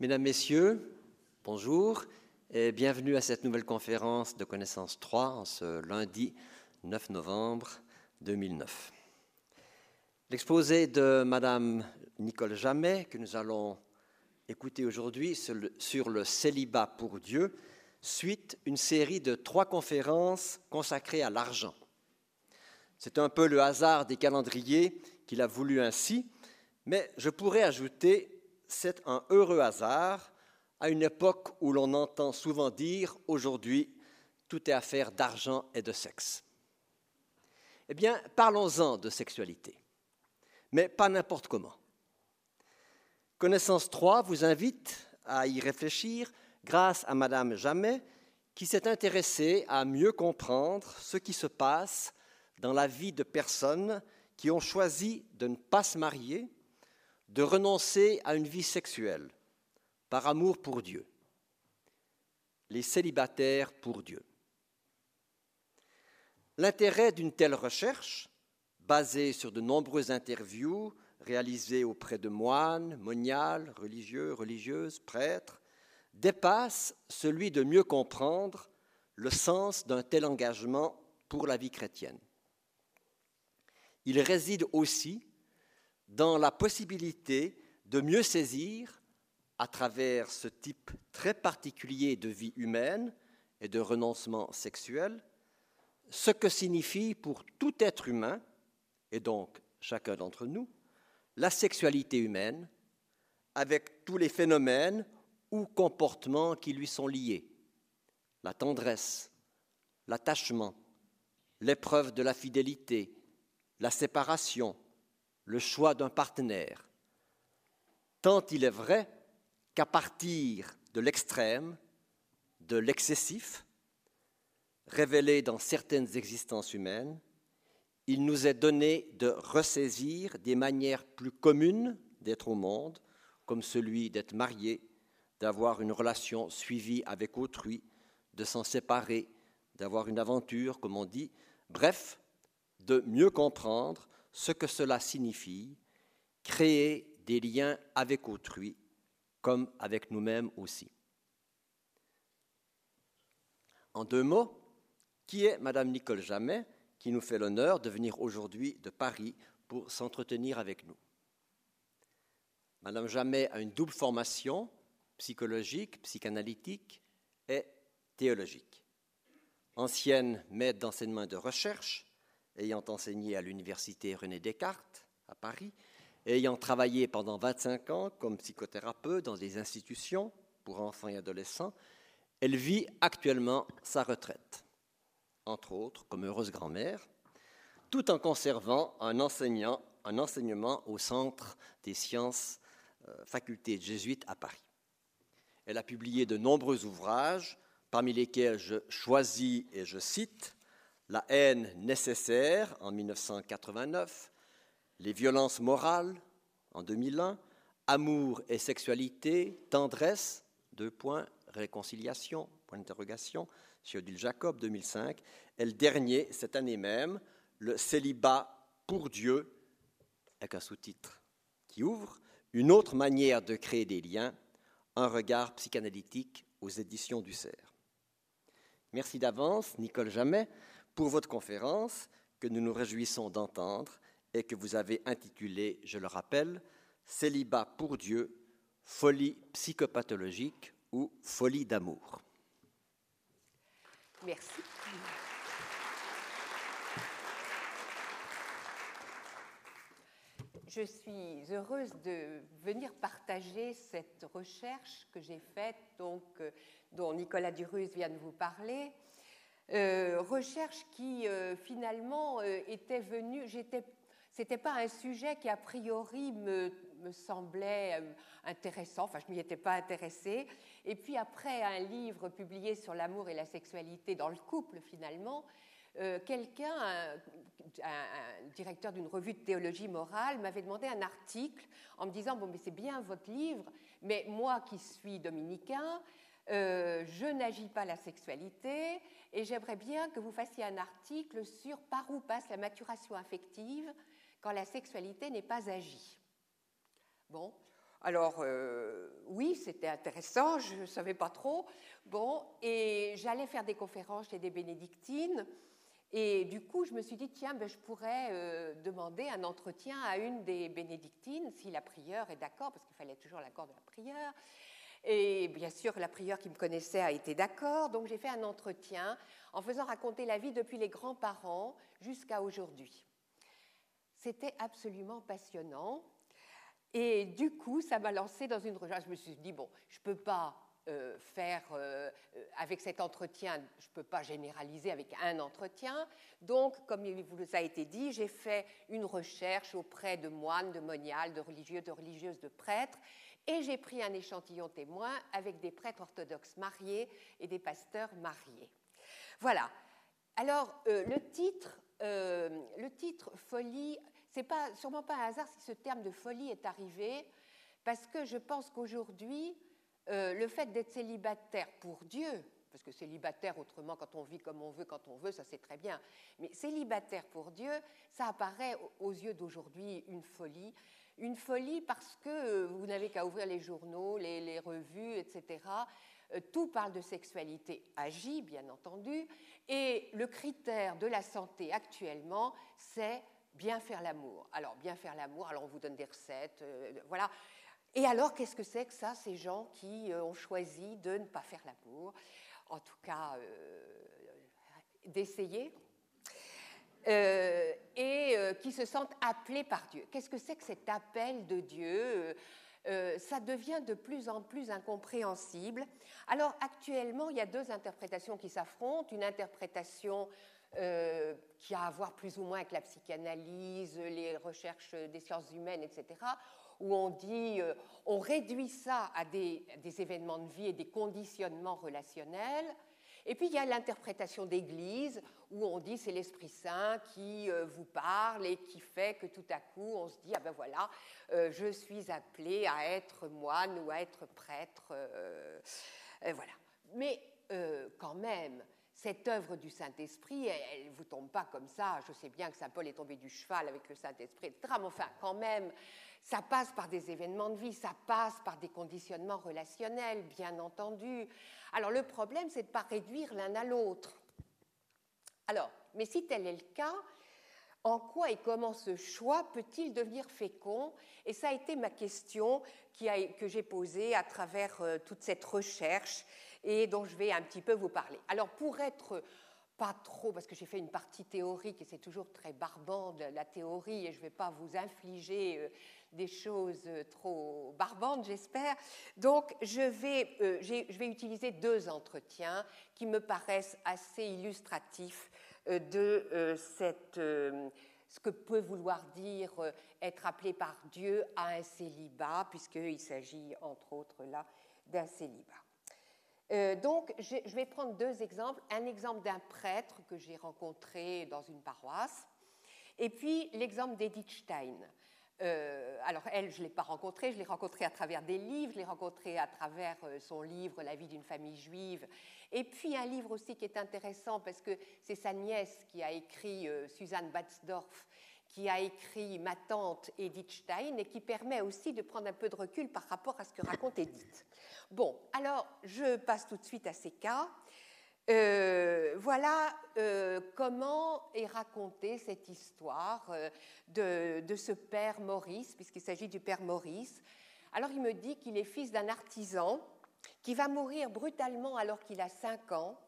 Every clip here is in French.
Mesdames, Messieurs, bonjour et bienvenue à cette nouvelle conférence de connaissance 3 en ce lundi 9 novembre 2009. L'exposé de Madame Nicole Jamais, que nous allons écouter aujourd'hui sur le célibat pour Dieu, suite une série de trois conférences consacrées à l'argent. C'est un peu le hasard des calendriers qu'il a voulu ainsi, mais je pourrais ajouter c'est un heureux hasard à une époque où l'on entend souvent dire aujourd'hui tout est affaire d'argent et de sexe. Eh bien, parlons-en de sexualité, mais pas n'importe comment. Connaissance 3 vous invite à y réfléchir grâce à Madame Jamais, qui s'est intéressée à mieux comprendre ce qui se passe dans la vie de personnes qui ont choisi de ne pas se marier de renoncer à une vie sexuelle par amour pour Dieu. Les célibataires pour Dieu. L'intérêt d'une telle recherche, basée sur de nombreuses interviews réalisées auprès de moines, moniales, religieux, religieuses, prêtres, dépasse celui de mieux comprendre le sens d'un tel engagement pour la vie chrétienne. Il réside aussi dans la possibilité de mieux saisir, à travers ce type très particulier de vie humaine et de renoncement sexuel, ce que signifie pour tout être humain, et donc chacun d'entre nous, la sexualité humaine, avec tous les phénomènes ou comportements qui lui sont liés, la tendresse, l'attachement, l'épreuve de la fidélité, la séparation, le choix d'un partenaire, tant il est vrai qu'à partir de l'extrême, de l'excessif, révélé dans certaines existences humaines, il nous est donné de ressaisir des manières plus communes d'être au monde, comme celui d'être marié, d'avoir une relation suivie avec autrui, de s'en séparer, d'avoir une aventure, comme on dit, bref, de mieux comprendre ce que cela signifie, créer des liens avec autrui comme avec nous-mêmes aussi. En deux mots, qui est Madame Nicole Jamais qui nous fait l'honneur de venir aujourd'hui de Paris pour s'entretenir avec nous? Madame Jamais a une double formation, psychologique, psychanalytique et théologique. Ancienne maître d'enseignement de recherche, ayant enseigné à l'université René Descartes à Paris, ayant travaillé pendant 25 ans comme psychothérapeute dans des institutions pour enfants et adolescents, elle vit actuellement sa retraite, entre autres comme heureuse grand-mère, tout en conservant un, un enseignement au Centre des sciences euh, faculté jésuite à Paris. Elle a publié de nombreux ouvrages, parmi lesquels je choisis et je cite la haine nécessaire en 1989, Les violences morales en 2001, Amour et sexualité, tendresse, deux points, réconciliation, point d'interrogation, chez Odile Jacob 2005, et le dernier, cette année même, Le célibat pour Dieu, avec un sous-titre qui ouvre, Une autre manière de créer des liens, un regard psychanalytique aux éditions du CERF. Merci d'avance, Nicole Jamais, pour votre conférence que nous nous réjouissons d'entendre et que vous avez intitulée, je le rappelle, Célibat pour Dieu, folie psychopathologique ou folie d'amour. Merci. Je suis heureuse de venir partager cette recherche que j'ai faite, euh, dont Nicolas Durus vient de vous parler, euh, recherche qui euh, finalement euh, était venue, j'étais, c'était pas un sujet qui a priori me, semblait intéressant, enfin je m'y étais pas intéressée. Et puis après un livre publié sur l'amour et la sexualité dans le couple finalement, quelqu'un, un, un, directeur d'une revue de théologie morale, m'avait demandé un article en me disant bon mais c'est bien votre livre, mais moi qui suis dominicain, je n'agis pas la sexualité et j'aimerais bien que vous fassiez un article sur par où passe la maturation affective quand la sexualité n'est pas agie. Bon, Alors, euh, oui, c'était intéressant, je ne savais pas trop. Bon, et j'allais faire des conférences chez des bénédictines. Et du coup, je me suis dit, tiens, ben, je pourrais euh, demander un entretien à une des bénédictines, si la prieure est d'accord, parce qu'il fallait toujours l'accord de la prieure. Et bien sûr, la prieure qui me connaissait a été d'accord. Donc, j'ai fait un entretien en faisant raconter la vie depuis les grands-parents jusqu'à aujourd'hui. C'était absolument passionnant. Et du coup, ça m'a lancé dans une recherche. Je me suis dit, bon, je ne peux pas euh, faire, euh, avec cet entretien, je ne peux pas généraliser avec un entretien. Donc, comme il vous a été dit, j'ai fait une recherche auprès de moines, de moniales, de religieux, de religieuses, de prêtres. Et j'ai pris un échantillon témoin avec des prêtres orthodoxes mariés et des pasteurs mariés. Voilà. Alors, euh, le titre, le titre folie c'est pas, sûrement pas un hasard si ce terme de folie est arrivé, parce que je pense qu'aujourd'hui, euh, le fait d'être célibataire pour Dieu, parce que célibataire autrement quand on vit comme on veut, quand on veut, ça c'est très bien, mais célibataire pour Dieu, ça apparaît aux yeux d'aujourd'hui une folie. Une folie parce que euh, vous n'avez qu'à ouvrir les journaux, les, revues, etc. Euh, tout parle de sexualité agie, bien entendu, et le critère de la santé actuellement, c'est bien faire l'amour. Alors, bien faire l'amour, alors on vous donne des recettes, euh, voilà. Et alors, qu'est-ce que c'est que ça, ces gens qui ont choisi de ne pas faire l'amour? En tout cas, d'essayer. Et qui se sentent appelés par Dieu. Qu'est-ce que c'est que cet appel de Dieu ça devient de plus en plus incompréhensible. Alors actuellement, il y a deux interprétations qui s'affrontent. Une interprétation euh, qui a à voir plus ou moins avec la psychanalyse, les recherches des sciences humaines, etc., où on dit, euh, on réduit ça à des, événements de vie et des conditionnements relationnels. Et puis il y a l'interprétation d'Église, où on dit c'est l'Esprit Saint qui euh, vous parle et qui fait que tout à coup on se dit, ah ben voilà, je suis appelé à être moine ou à être prêtre. voilà. Mais quand même, cette œuvre du Saint-Esprit, elle ne vous tombe pas comme ça. Je sais bien que Saint Paul est tombé du cheval avec le Saint-Esprit, etc. Mais enfin, quand même, ça passe par des événements de vie, ça passe par des conditionnements relationnels, bien entendu. Alors le problème, c'est de ne pas réduire l'un à l'autre. Alors, mais si tel est le cas, en quoi et comment ce choix peut-il devenir fécond? Et ça a été ma question que j'ai posée à travers euh, toute cette recherche et dont je vais un petit peu vous parler. Alors pour être pas trop, parce que j'ai fait une partie théorique et c'est toujours très barbant la théorie et je ne vais pas vous infliger euh, des choses euh, trop barbantes, j'espère. Donc je vais, euh, je vais utiliser deux entretiens qui me paraissent assez illustratifs de cette, ce que peut vouloir dire être appelé par Dieu à un célibat, puisqu'il s'agit entre autres là d'un célibat. Euh, donc, je, vais prendre deux exemples. Un exemple d'un prêtre que j'ai rencontré dans une paroisse, et puis l'exemple d'Edith Stein. Euh, alors, elle, je ne l'ai pas rencontrée, je l'ai rencontrée à travers des livres, je l'ai rencontrée à travers euh, son livre La vie d'une famille juive, et puis un livre aussi qui est intéressant parce que c'est sa nièce qui a écrit, Suzanne Batzdorf, qui a écrit Ma tante Edith Stein et qui permet aussi de prendre un peu de recul par rapport à ce que raconte Edith. Bon, alors je passe tout de suite à ces cas. Euh, voilà euh, comment est racontée cette histoire euh, de, de, ce père Maurice, puisqu'il s'agit du père Maurice. Alors il me dit qu'il est fils d'un artisan qui va mourir brutalement alors qu'il a 5 ans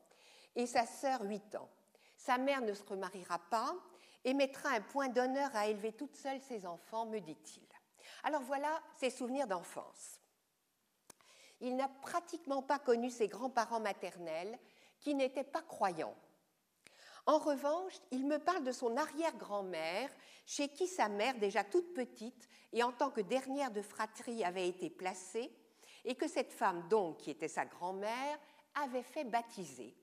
et sa sœur 8 ans. Sa mère ne se remariera pas et mettra un point d'honneur à élever toute seule ses enfants, me dit-il. Alors voilà ses souvenirs d'enfance. Il n'a pratiquement pas connu ses grands-parents maternels, qui n'étaient pas croyants. En revanche, il me parle de son arrière-grand-mère, chez qui sa mère, déjà toute petite et en tant que dernière de fratrie, avait été placée, et que cette femme, donc, qui était sa grand-mère, avait fait baptiser.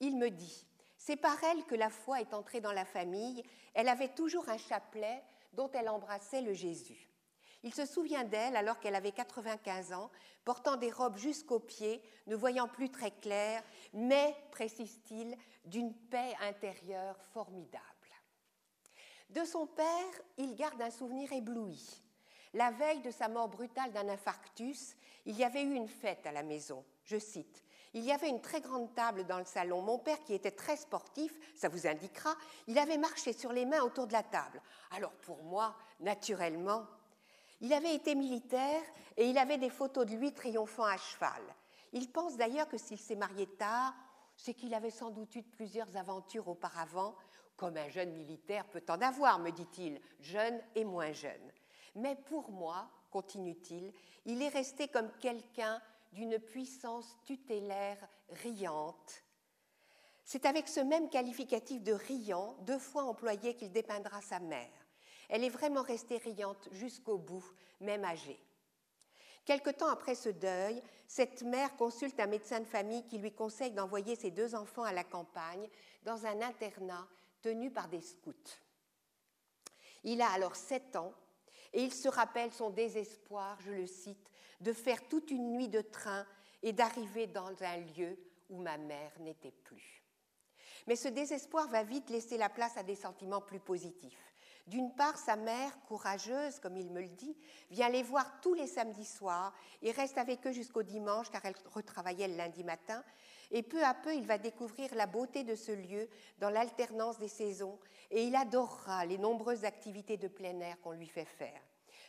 Il me dit c'est par elle que la foi est entrée dans la famille. Elle avait toujours un chapelet dont elle embrassait le Jésus. Il se souvient d'elle alors qu'elle avait 95 ans, portant des robes jusqu'aux pieds, ne voyant plus très clair, mais, précise-t-il, d'une paix intérieure formidable. De son père, il garde un souvenir ébloui. la veille de sa mort brutale d'un infarctus, il y avait eu une fête à la maison. Je cite il y avait une très grande table dans le salon. Mon père, qui était très sportif, ça vous indiquera, il avait marché sur les mains autour de la table. Alors pour moi, naturellement, il avait été militaire et il avait des photos de lui triomphant à cheval. Il pense d'ailleurs que s'il s'est marié tard, c'est qu'il avait sans doute eu plusieurs aventures auparavant, comme un jeune militaire peut en avoir, me dit-il, jeune et moins jeune. Mais pour moi, continue-t-il, il est resté comme quelqu'un d'une puissance tutélaire riante. C'est avec ce même qualificatif de riant, deux fois employé, qu'il dépeindra sa mère. Elle est vraiment restée riante jusqu'au bout, même âgée. Quelque temps après ce deuil, cette mère consulte un médecin de famille qui lui conseille d'envoyer ses deux enfants à la campagne dans un internat tenu par des scouts. Il a alors sept ans et il se rappelle son désespoir, je le cite, de faire toute une nuit de train et d'arriver dans un lieu où ma mère n'était plus. Mais ce désespoir va vite laisser la place à des sentiments plus positifs. D'une part, sa mère, courageuse, comme il me le dit, vient les voir tous les samedis soirs et reste avec eux jusqu'au dimanche car elle retravaillait le lundi matin. Et peu à peu, il va découvrir la beauté de ce lieu dans l'alternance des saisons et il adorera les nombreuses activités de plein air qu'on lui fait faire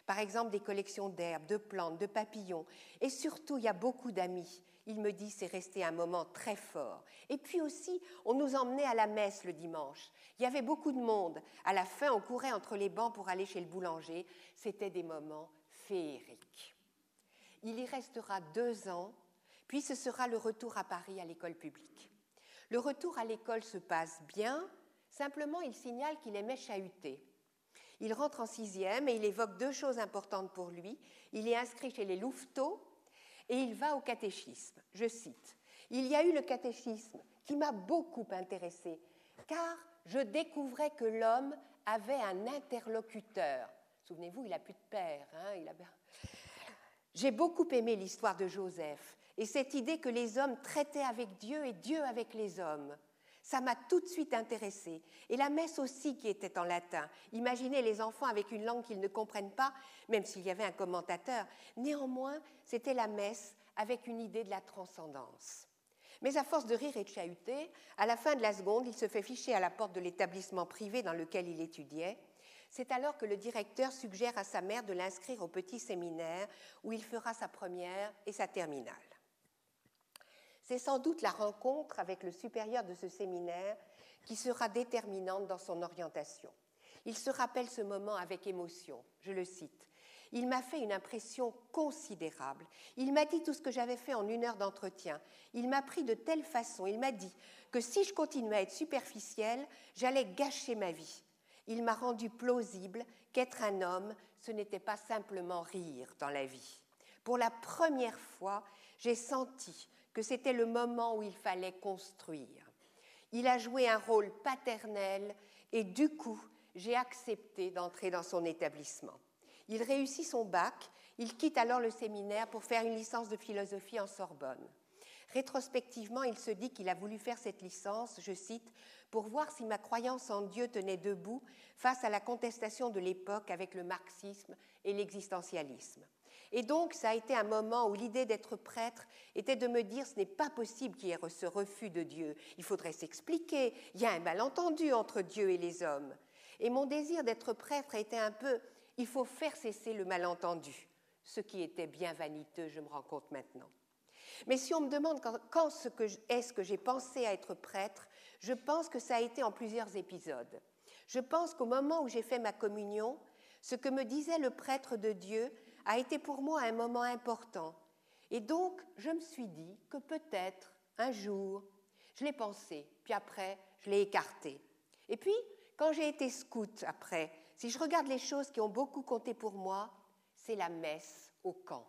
par exemple des collections d'herbes, de plantes, de papillons. Et surtout, il y a beaucoup d'amis. Il me dit, c'est resté un moment très fort. Et puis aussi, on nous emmenait à la messe le dimanche. Il y avait beaucoup de monde. À la fin, on courait entre les bancs pour aller chez le boulanger. C'était des moments féeriques. Il y restera deux ans, puis ce sera le retour à Paris à l'école publique. Le retour à l'école se passe bien, simplement il signale qu'il aimait chahuter. Il rentre en sixième et il évoque deux choses importantes pour lui. Il est inscrit chez les Louveteaux et il va au catéchisme. Je cite Il y a eu le catéchisme qui m'a beaucoup intéressé, car je découvrais que l'homme avait un interlocuteur. Souvenez-vous, il n'a plus de père. Hein, J'ai beaucoup aimé l'histoire de Joseph et cette idée que les hommes traitaient avec Dieu et Dieu avec les hommes. Ça m'a tout de suite intéressée. Et la messe aussi qui était en latin. Imaginez les enfants avec une langue qu'ils ne comprennent pas, même s'il y avait un commentateur. Néanmoins, c'était la messe avec une idée de la transcendance. Mais à force de rire et de chahuter, à la fin de la seconde, il se fait ficher à la porte de l'établissement privé dans lequel il étudiait. C'est alors que le directeur suggère à sa mère de l'inscrire au petit séminaire où il fera sa première et sa terminale. C'est sans doute la rencontre avec le supérieur de ce séminaire qui sera déterminante dans son orientation. Il se rappelle ce moment avec émotion. Je le cite. Il m'a fait une impression considérable. Il m'a dit tout ce que j'avais fait en une heure d'entretien. Il m'a pris de telle façon. Il m'a dit que si je continuais à être superficielle, j'allais gâcher ma vie. Il m'a rendu plausible qu'être un homme, ce n'était pas simplement rire dans la vie. Pour la première fois, j'ai senti que c'était le moment où il fallait construire. Il a joué un rôle paternel et du coup, j'ai accepté d'entrer dans son établissement. Il réussit son bac, il quitte alors le séminaire pour faire une licence de philosophie en Sorbonne. Rétrospectivement, il se dit qu'il a voulu faire cette licence, je cite, pour voir si ma croyance en Dieu tenait debout face à la contestation de l'époque avec le marxisme et l'existentialisme. Et donc, ça a été un moment où l'idée d'être prêtre était de me dire ce n'est pas possible qu'il y ait ce refus de Dieu. Il faudrait s'expliquer. Il y a un malentendu entre Dieu et les hommes. Et mon désir d'être prêtre était un peu il faut faire cesser le malentendu, ce qui était bien vaniteux, je me rends compte maintenant. Mais si on me demande quand, est-ce que j'ai pensé à être prêtre, je pense que ça a été en plusieurs épisodes. Je pense qu'au moment où j'ai fait ma communion, ce que me disait le prêtre de Dieu, a été pour moi un moment important. Et donc, je me suis dit que peut-être, un jour, je l'ai pensé, puis après, je l'ai écarté. Et puis, quand j'ai été scout après, si je regarde les choses qui ont beaucoup compté pour moi, c'est la messe au camp.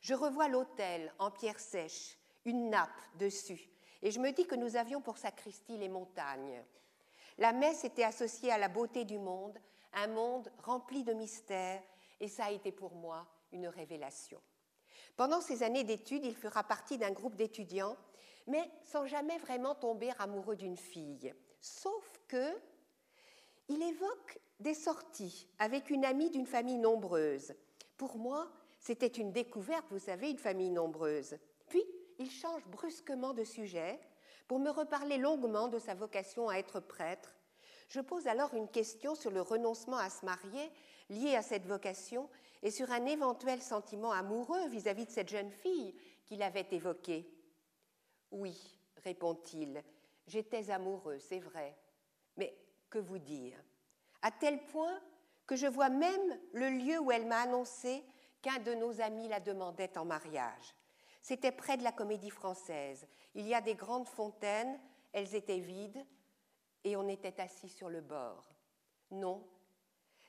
Je revois l'autel en pierre sèche, une nappe dessus, et je me dis que nous avions pour sacristie les montagnes. La messe était associée à la beauté du monde, un monde rempli de mystères et ça a été pour moi une révélation. Pendant ces années d'études, il fera partie d'un groupe d'étudiants, mais sans jamais vraiment tomber amoureux d'une fille. Sauf que Il évoque des sorties avec une amie d'une famille nombreuse. Pour moi, c'était une découverte, vous savez, une famille nombreuse. Puis, il change brusquement de sujet pour me reparler longuement de sa vocation à être prêtre. Je pose alors une question sur le renoncement à se marier lié à cette vocation et sur un éventuel sentiment amoureux vis-à-vis -vis de cette jeune fille qu'il avait évoquée. Oui, répond-il, j'étais amoureux, c'est vrai, mais que vous dire? À tel point que je vois même le lieu où elle m'a annoncé qu'un de nos amis la demandait en mariage. C'était près de la comédie française. Il y a des grandes fontaines, elles étaient vides, et on était assis sur le bord. Non,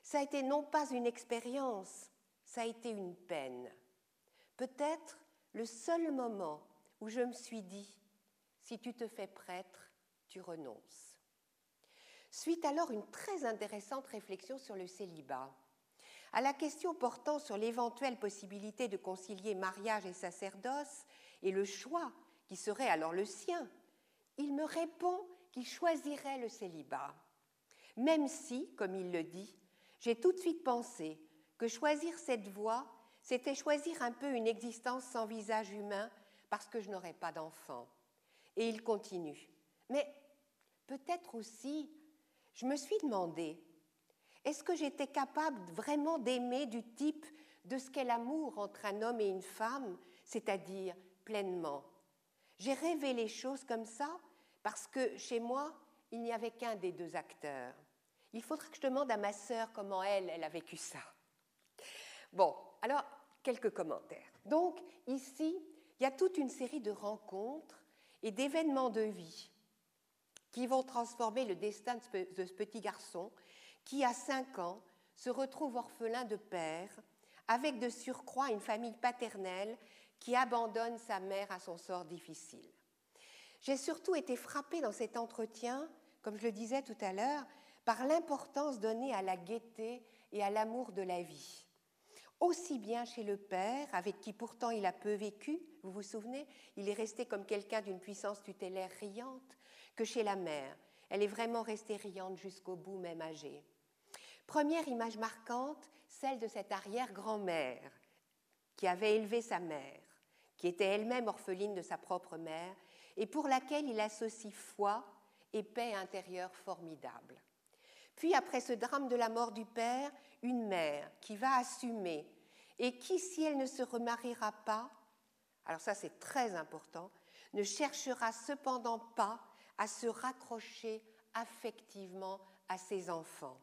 ça a été non pas une expérience, ça a été une peine. Peut-être le seul moment où je me suis dit, si tu te fais prêtre, tu renonces. Suite alors une très intéressante réflexion sur le célibat. À la question portant sur l'éventuelle possibilité de concilier mariage et sacerdoce et le choix qui serait alors le sien, il me répond qu'il choisirait le célibat, même si, comme il le dit, j'ai tout de suite pensé que choisir cette voie, c'était choisir un peu une existence sans visage humain parce que je n'aurais pas d'enfant. Et il continue. Mais peut-être aussi, je me suis demandé, est-ce que j'étais capable vraiment d'aimer du type de ce qu'est l'amour entre un homme et une femme, c'est-à-dire pleinement? J'ai rêvé les choses comme ça parce que chez moi, il n'y avait qu'un des deux acteurs. Il faudrait que je demande à ma sœur comment elle, elle a vécu ça. Bon, alors, quelques commentaires. Donc, ici, il y a toute une série de rencontres et d'événements de vie qui vont transformer le destin de ce petit garçon qui, à cinq ans, se retrouve orphelin de père, avec de surcroît une famille paternelle qui abandonne sa mère à son sort difficile. J'ai surtout été frappée dans cet entretien, comme je le disais tout à l'heure, par l'importance donnée à la gaieté et à l'amour de la vie. Aussi bien chez le père, avec qui pourtant il a peu vécu, vous vous souvenez, il est resté comme quelqu'un d'une puissance tutélaire riante, que chez la mère. Elle est vraiment restée riante jusqu'au bout, même âgée. Première image marquante, celle de cette arrière-grand-mère qui avait élevé sa mère, qui était elle-même orpheline de sa propre mère, et pour laquelle il associe foi et paix intérieure formidable. Puis, après ce drame de la mort du père, une mère qui va assumer et qui, si elle ne se remariera pas, alors ça c'est très important, ne cherchera cependant pas à se raccrocher affectivement à ses enfants.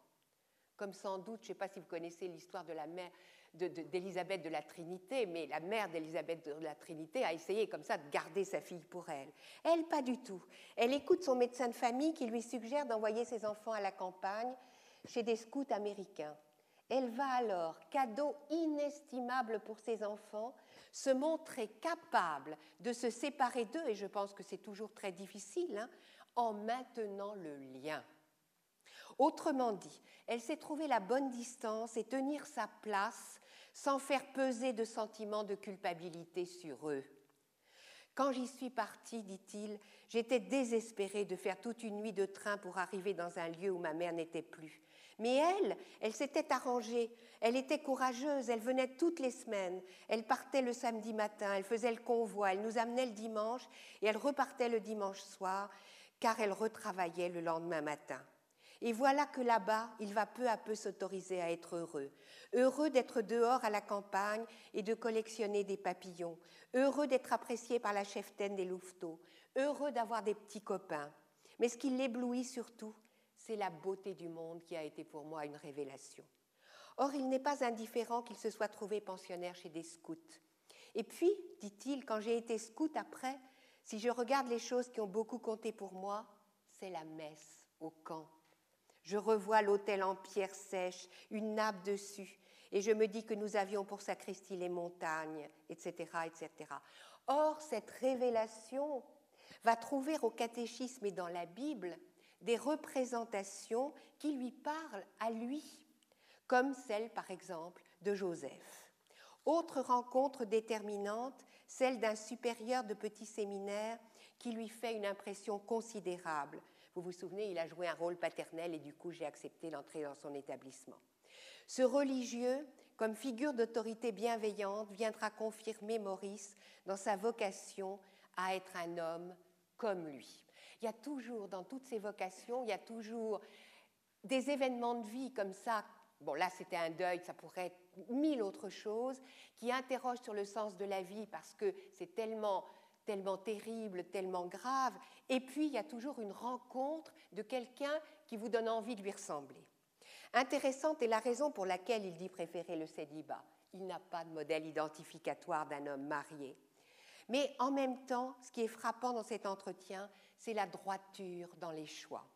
Comme sans doute, je ne sais pas si vous connaissez l'histoire de la mère d'Élisabeth de, la Trinité, mais la mère d'Élisabeth de la Trinité a essayé comme ça de garder sa fille pour elle. Elle, pas du tout. Elle écoute son médecin de famille qui lui suggère d'envoyer ses enfants à la campagne chez des scouts américains. Elle va alors, cadeau inestimable pour ses enfants, se montrer capable de se séparer d'eux, et je pense que c'est toujours très difficile, hein, en maintenant le lien. Autrement dit, elle s'est trouver la bonne distance et tenir sa place sans faire peser de sentiments de culpabilité sur eux. Quand j'y suis partie, dit-il, j'étais désespérée de faire toute une nuit de train pour arriver dans un lieu où ma mère n'était plus. Mais elle, elle s'était arrangée, elle était courageuse, elle venait toutes les semaines, elle partait le samedi matin, elle faisait le convoi, elle nous amenait le dimanche et elle repartait le dimanche soir, car elle retravaillait le lendemain matin. Et voilà que là-bas, il va peu à peu s'autoriser à être heureux. Heureux d'être dehors à la campagne et de collectionner des papillons. Heureux d'être apprécié par la cheftaine des louveteaux. Heureux d'avoir des petits copains. Mais ce qui l'éblouit surtout, c'est la beauté du monde qui a été pour moi une révélation. Or, il n'est pas indifférent qu'il se soit trouvé pensionnaire chez des scouts. Et puis, dit-il, quand j'ai été scout après, si je regarde les choses qui ont beaucoup compté pour moi, c'est la messe au camp. Je revois l'autel en pierre sèche, une nappe dessus, et je me dis que nous avions pour sacristie les montagnes, etc., etc. Or, cette révélation va trouver au catéchisme et dans la Bible des représentations qui lui parlent à lui, comme celle par exemple de Joseph. Autre rencontre déterminante, celle d'un supérieur de petit séminaire qui lui fait une impression considérable. Vous vous souvenez, il a joué un rôle paternel et du coup j'ai accepté d'entrer dans son établissement. Ce religieux, comme figure d'autorité bienveillante, viendra confirmer Maurice dans sa vocation à être un homme comme lui. Il y a toujours, dans toutes ces vocations, il y a toujours des événements de vie comme ça. Bon, là, c'était un deuil, ça pourrait être mille autres choses qui interrogent sur le sens de la vie parce que c'est tellement tellement terrible, tellement grave. Et puis, il y a toujours une rencontre de quelqu'un qui vous donne envie de lui ressembler. Intéressante est la raison pour laquelle il dit préférer le célibat. Il n'a pas de modèle identificatoire d'un homme marié. Mais en même temps, ce qui est frappant dans cet entretien, c'est la droiture dans les choix.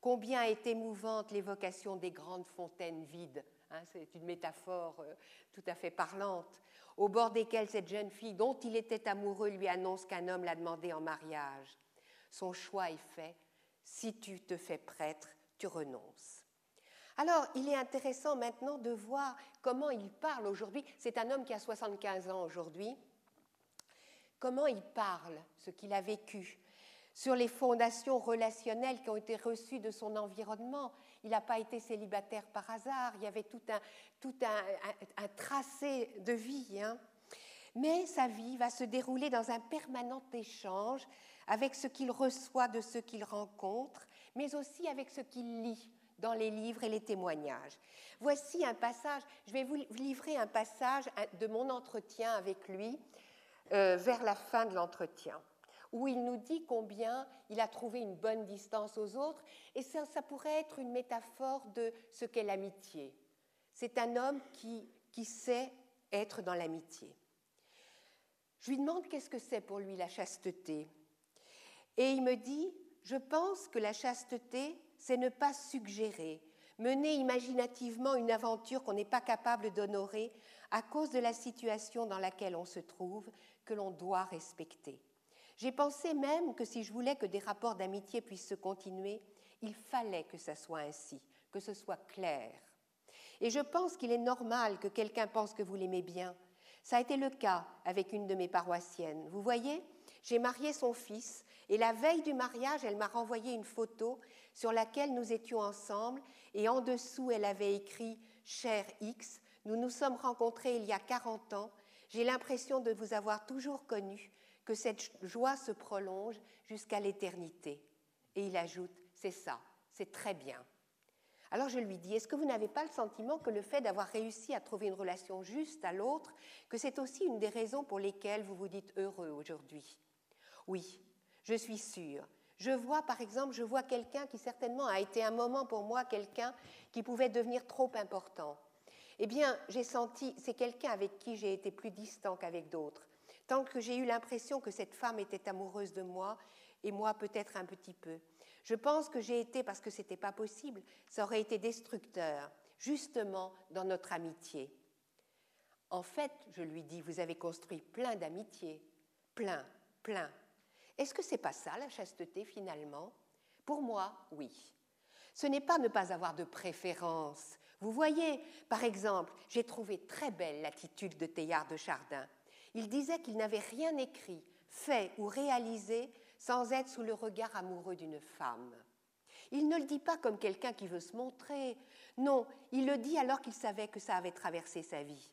Combien est émouvante l'évocation des grandes fontaines vides. Hein, c'est une métaphore euh, tout à fait parlante, au bord desquelles cette jeune fille, dont il était amoureux, lui annonce qu'un homme l'a demandé en mariage. Son choix est fait. Si tu te fais prêtre, tu renonces. Alors, il est intéressant maintenant de voir comment il parle aujourd'hui. C'est un homme qui a 75 ans aujourd'hui. Comment il parle, ce qu'il a vécu, sur les fondations relationnelles qui ont été reçues de son environnement. Il n'a pas été célibataire par hasard, il y avait tout un, tout un, tracé de vie. Hein. Mais sa vie va se dérouler dans un permanent échange avec ce qu'il reçoit de ce qu'il rencontre, mais aussi avec ce qu'il lit dans les livres et les témoignages. Voici un passage, je vais vous livrer un passage de mon entretien avec lui euh, vers la fin de l'entretien où il nous dit combien il a trouvé une bonne distance aux autres, et ça, pourrait être une métaphore de ce qu'est l'amitié. C'est un homme qui, qui sait être dans l'amitié. Je lui demande qu'est-ce que c'est pour lui la chasteté. Et il me dit, je pense que la chasteté, c'est ne pas suggérer, mener imaginativement une aventure qu'on n'est pas capable d'honorer à cause de la situation dans laquelle on se trouve, que l'on doit respecter. J'ai pensé même que si je voulais que des rapports d'amitié puissent se continuer, il fallait que ça soit ainsi, que ce soit clair. Et je pense qu'il est normal que quelqu'un pense que vous l'aimez bien. Ça a été le cas avec une de mes paroissiennes. Vous voyez, j'ai marié son fils et la veille du mariage, elle m'a renvoyé une photo sur laquelle nous étions ensemble et en dessous, elle avait écrit Cher X, nous nous sommes rencontrés il y a 40 ans. J'ai l'impression de vous avoir toujours connu que cette joie se prolonge jusqu'à l'éternité. Et il ajoute, c'est ça, c'est très bien. Alors je lui dis, est-ce que vous n'avez pas le sentiment que le fait d'avoir réussi à trouver une relation juste à l'autre, que c'est aussi une des raisons pour lesquelles vous vous dites heureux aujourd'hui? Oui, je suis sûre. Je vois, par exemple, je vois quelqu'un qui certainement a été un moment pour moi quelqu'un qui pouvait devenir trop important. Eh bien, j'ai senti, c'est quelqu'un avec qui j'ai été plus distant qu'avec d'autres tant que j'ai eu l'impression que cette femme était amoureuse de moi, et moi peut-être un petit peu. Je pense que j'ai été, parce que ce n'était pas possible, ça aurait été destructeur, justement dans notre amitié. En fait, je lui dis, vous avez construit plein d'amitiés, plein, plein. Est-ce que c'est pas ça la chasteté finalement? Pour moi, oui. Ce n'est pas ne pas avoir de préférence. Vous voyez, par exemple, j'ai trouvé très belle l'attitude de Théard de Chardin il disait qu'il n'avait rien écrit, fait ou réalisé sans être sous le regard amoureux d'une femme. Il ne le dit pas comme quelqu'un qui veut se montrer, non, il le dit alors qu'il savait que ça avait traversé sa vie.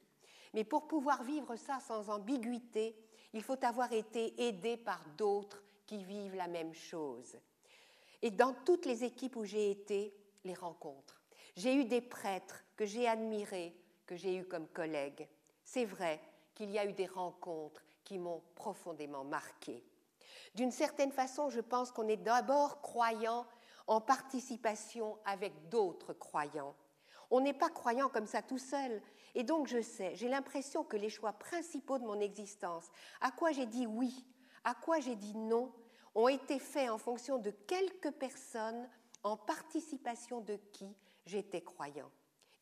Mais pour pouvoir vivre ça sans ambiguïté, il faut avoir été aidé par d'autres qui vivent la même chose. Et dans toutes les équipes où j'ai été, les rencontres. J'ai eu des prêtres que j'ai admirés, que j'ai eus comme collègues. C'est vrai, qu'il y a eu des rencontres qui m'ont profondément marqué. D'une certaine façon, je pense qu'on est d'abord croyant en participation avec d'autres croyants. On n'est pas croyant comme ça tout seul. Et donc, je sais, j'ai l'impression que les choix principaux de mon existence, à quoi j'ai dit oui, à quoi j'ai dit non, ont été faits en fonction de quelques personnes en participation de qui j'étais croyant.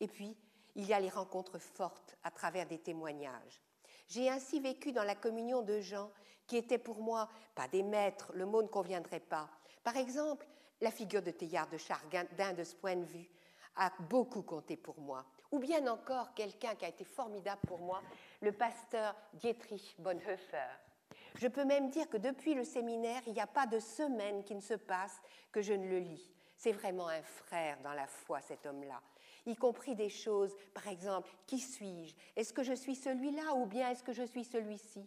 Et puis, il y a les rencontres fortes à travers des témoignages. J'ai ainsi vécu dans la communion de gens qui étaient pour moi pas des maîtres, le mot ne conviendrait pas. Par exemple, la figure de Théard de Chardin, de ce point de vue, a beaucoup compté pour moi. Ou bien encore quelqu'un qui a été formidable pour moi, le pasteur Dietrich Bonhoeffer. Je peux même dire que depuis le séminaire, il n'y a pas de semaine qui ne se passe que je ne le lis. C'est vraiment un frère dans la foi, cet homme-là. Y compris des choses, par exemple, qui suis-je? Est-ce que je suis celui-là ou bien est-ce que je suis celui-ci?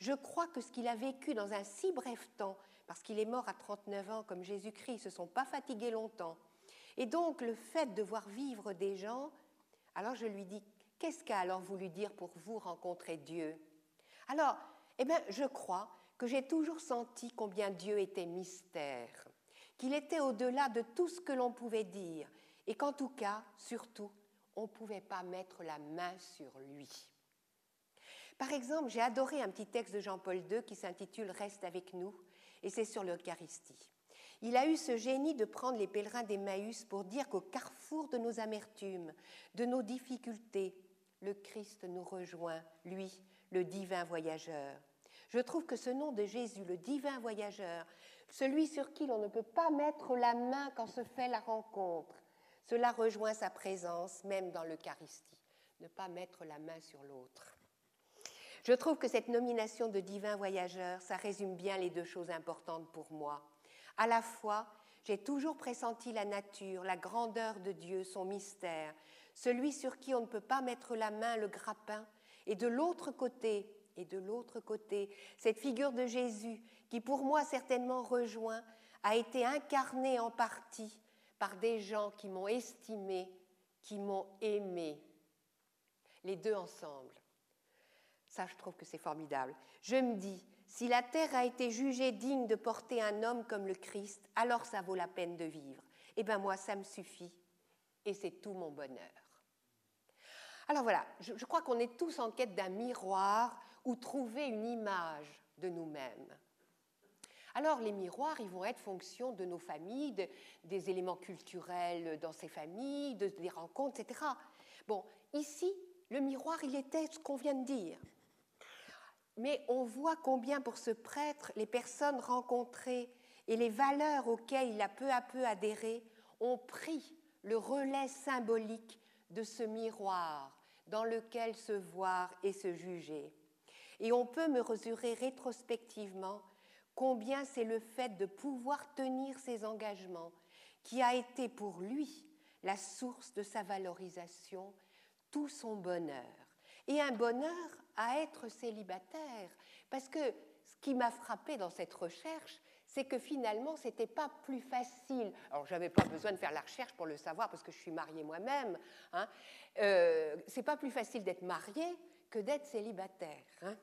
Je crois que ce qu'il a vécu dans un si bref temps, parce qu'il est mort à 39 ans comme Jésus-Christ, ils ne se sont pas fatigués longtemps. Et donc le fait de voir vivre des gens, alors je lui dis, qu'est-ce qu'a alors voulu dire pour vous rencontrer Dieu? Alors, eh bien, je crois que j'ai toujours senti combien Dieu était mystère, qu'il était au-delà de tout ce que l'on pouvait dire, et qu'en tout cas, surtout, on ne pouvait pas mettre la main sur lui. Par exemple, j'ai adoré un petit texte de Jean-Paul II qui s'intitule Reste avec nous, et c'est sur l'Eucharistie. Il a eu ce génie de prendre les pèlerins d'Emmaüs pour dire qu'au carrefour de nos amertumes, de nos difficultés, le Christ nous rejoint, lui, le divin voyageur. Je trouve que ce nom de Jésus, le divin voyageur, celui sur qui l'on ne peut pas mettre la main quand se fait la rencontre, cela rejoint sa présence même dans l'Eucharistie, ne pas mettre la main sur l'autre. Je trouve que cette nomination de divin voyageur, ça résume bien les deux choses importantes pour moi. À la fois, j'ai toujours pressenti la nature, la grandeur de Dieu, son mystère, celui sur qui on ne peut pas mettre la main, le grappin, et de l'autre côté, et de l'autre côté, cette figure de Jésus, qui pour moi certainement rejoint, a été incarnée en partie par des gens qui m'ont estimé, qui m'ont aimé. Les deux ensemble. Ça, je trouve que c'est formidable. Je me dis, si la terre a été jugée digne de porter un homme comme le Christ, alors ça vaut la peine de vivre. Eh bien moi, ça me suffit et c'est tout mon bonheur. Alors voilà, je, je crois qu'on est tous en quête d'un miroir ou trouver une image de nous-mêmes. Alors les miroirs, ils vont être fonction de nos familles, des éléments culturels dans ces familles, de, des rencontres, etc. Bon, ici, le miroir, il était ce qu'on vient de dire. Mais on voit combien pour ce prêtre, les personnes rencontrées et les valeurs auxquelles il a peu à peu adhéré ont pris le relais symbolique de ce miroir dans lequel se voir et se juger. Et on peut me mesurer rétrospectivement combien c'est le fait de pouvoir tenir ses engagements qui a été pour lui la source de sa valorisation, tout son bonheur. Et un bonheur à être célibataire. Parce que ce qui m'a frappé dans cette recherche, c'est que finalement, ce n'était pas plus facile. Alors, je n'avais pas besoin de faire la recherche pour le savoir, parce que je suis mariée moi-même. Hein. Euh, c'est pas plus facile d'être mariée que d'être célibataire. Hein.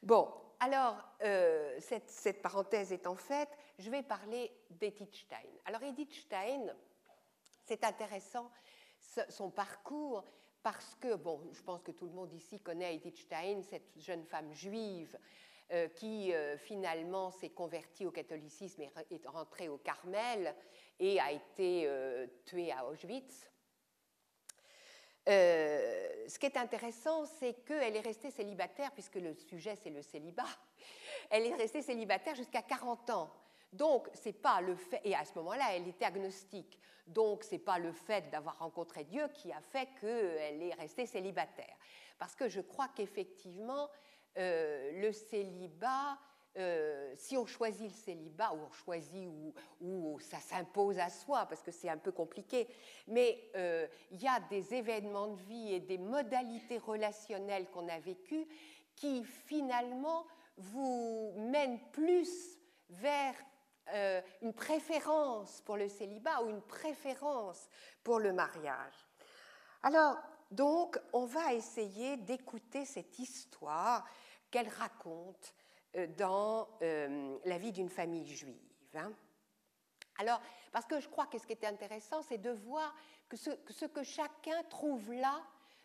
Bon, alors, euh, cette, parenthèse étant faite, je vais parler d'Edith Stein. Alors, Edith Stein, c'est intéressant, son parcours, parce que, bon, je pense que tout le monde ici connaît Edith Stein, cette jeune femme juive euh, qui euh, finalement s'est convertie au catholicisme et est rentrée au Carmel et a été tuée à Auschwitz. Euh, ce qui est intéressant, c'est qu'elle est restée célibataire, puisque le sujet c'est le célibat. Elle est restée célibataire jusqu'à 40 ans. Donc, c'est pas le fait, et à ce moment-là, elle était agnostique. Donc, c'est pas le fait d'avoir rencontré Dieu qui a fait qu'elle est restée célibataire. Parce que je crois qu'effectivement, euh, le célibat, euh, si on choisit le célibat, ou on choisit, ou, ça s'impose à soi, parce que c'est un peu compliqué, mais euh, il y a des événements de vie et des modalités relationnelles qu'on a vécues qui finalement vous mènent plus vers euh, une préférence pour le célibat ou une préférence pour le mariage. Alors, donc, on va essayer d'écouter cette histoire qu'elle raconte dans euh, la vie d'une famille juive. Hein. Alors, parce que je crois que ce qui était intéressant, c'est de voir que ce, que chacun trouve là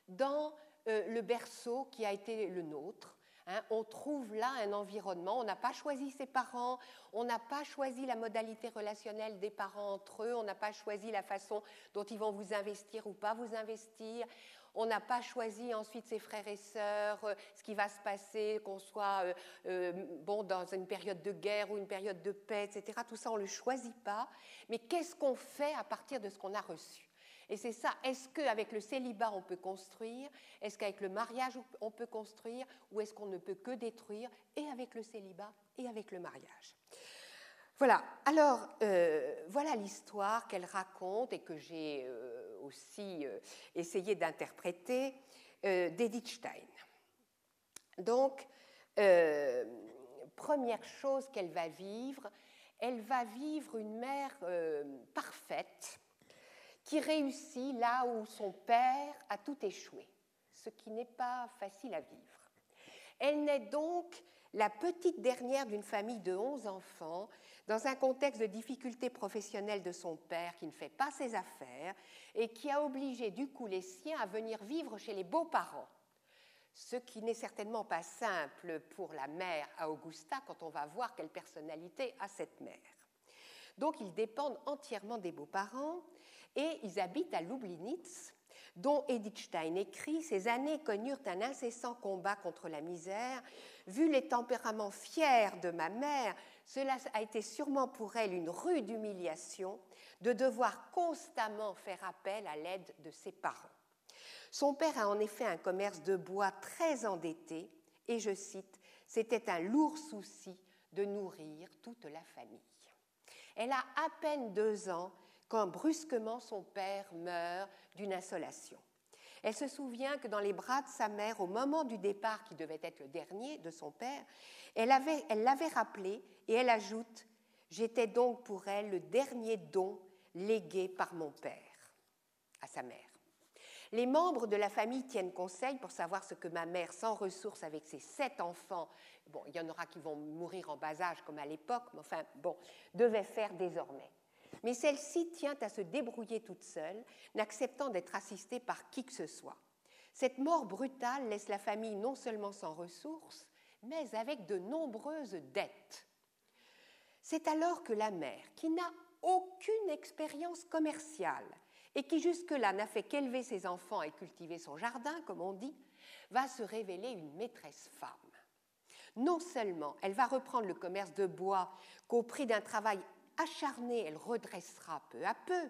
dans le berceau qui a été le nôtre, Hein, on trouve là un environnement, on n'a pas choisi ses parents, on n'a pas choisi la modalité relationnelle des parents entre eux, on n'a pas choisi la façon dont ils vont vous investir ou pas vous investir, on n'a pas choisi ensuite ses frères et sœurs, euh, ce qui va se passer, qu'on soit euh, euh, bon, dans une période de guerre ou une période de paix, etc. Tout ça, on ne le choisit pas. Mais qu'est-ce qu'on fait à partir de ce qu'on a reçu? Et c'est ça, est-ce qu'avec le célibat on peut construire? Est-ce qu'avec le mariage on peut construire? Ou est-ce qu'on ne peut que détruire? Et avec le célibat et avec le mariage. Voilà, alors voilà l'histoire qu'elle raconte et que j'ai aussi euh, essayé d'interpréter d'Edith Stein. Donc, première chose qu'elle va vivre, elle va vivre une mère parfaite qui réussit là où son père a tout échoué, ce qui n'est pas facile à vivre. Elle naît donc la petite dernière d'une famille de 11 enfants dans un contexte de difficultés professionnelles de son père qui ne fait pas ses affaires et qui a obligé du coup les siens à venir vivre chez les beaux-parents. Ce qui n'est certainement pas simple pour la mère à Augusta quand on va voir quelle personnalité a cette mère. Donc ils dépendent entièrement des beaux-parents et ils habitent à Lublinitz, dont Edith Stein écrit Ces années connurent un incessant combat contre la misère. Vu les tempéraments fiers de ma mère, cela a été sûrement pour elle une rude humiliation de devoir constamment faire appel à l'aide de ses parents. Son père a en effet un commerce de bois très endetté et, je cite, c'était un lourd souci de nourrir toute la famille. Elle a à peine deux ans quand brusquement son père meurt d'une insolation. Elle se souvient que dans les bras de sa mère, au moment du départ qui devait être le dernier de son père, elle l'avait rappelé et elle ajoute J'étais donc pour elle le dernier don légué par mon père à sa mère. Les membres de la famille tiennent conseil pour savoir ce que ma mère, sans ressources avec ses sept enfants, bon, il y en aura qui vont mourir en bas âge comme à l'époque, mais enfin, bon, devait faire désormais. Mais celle-ci tient à se débrouiller toute seule, n'acceptant d'être assistée par qui que ce soit. Cette mort brutale laisse la famille non seulement sans ressources, mais avec de nombreuses dettes. C'est alors que la mère, qui n'a aucune expérience commerciale et qui jusque-là n'a fait qu'élever ses enfants et cultiver son jardin, comme on dit, va se révéler une maîtresse femme. Non seulement elle va reprendre le commerce de bois qu'au prix d'un travail acharné elle redressera peu à peu,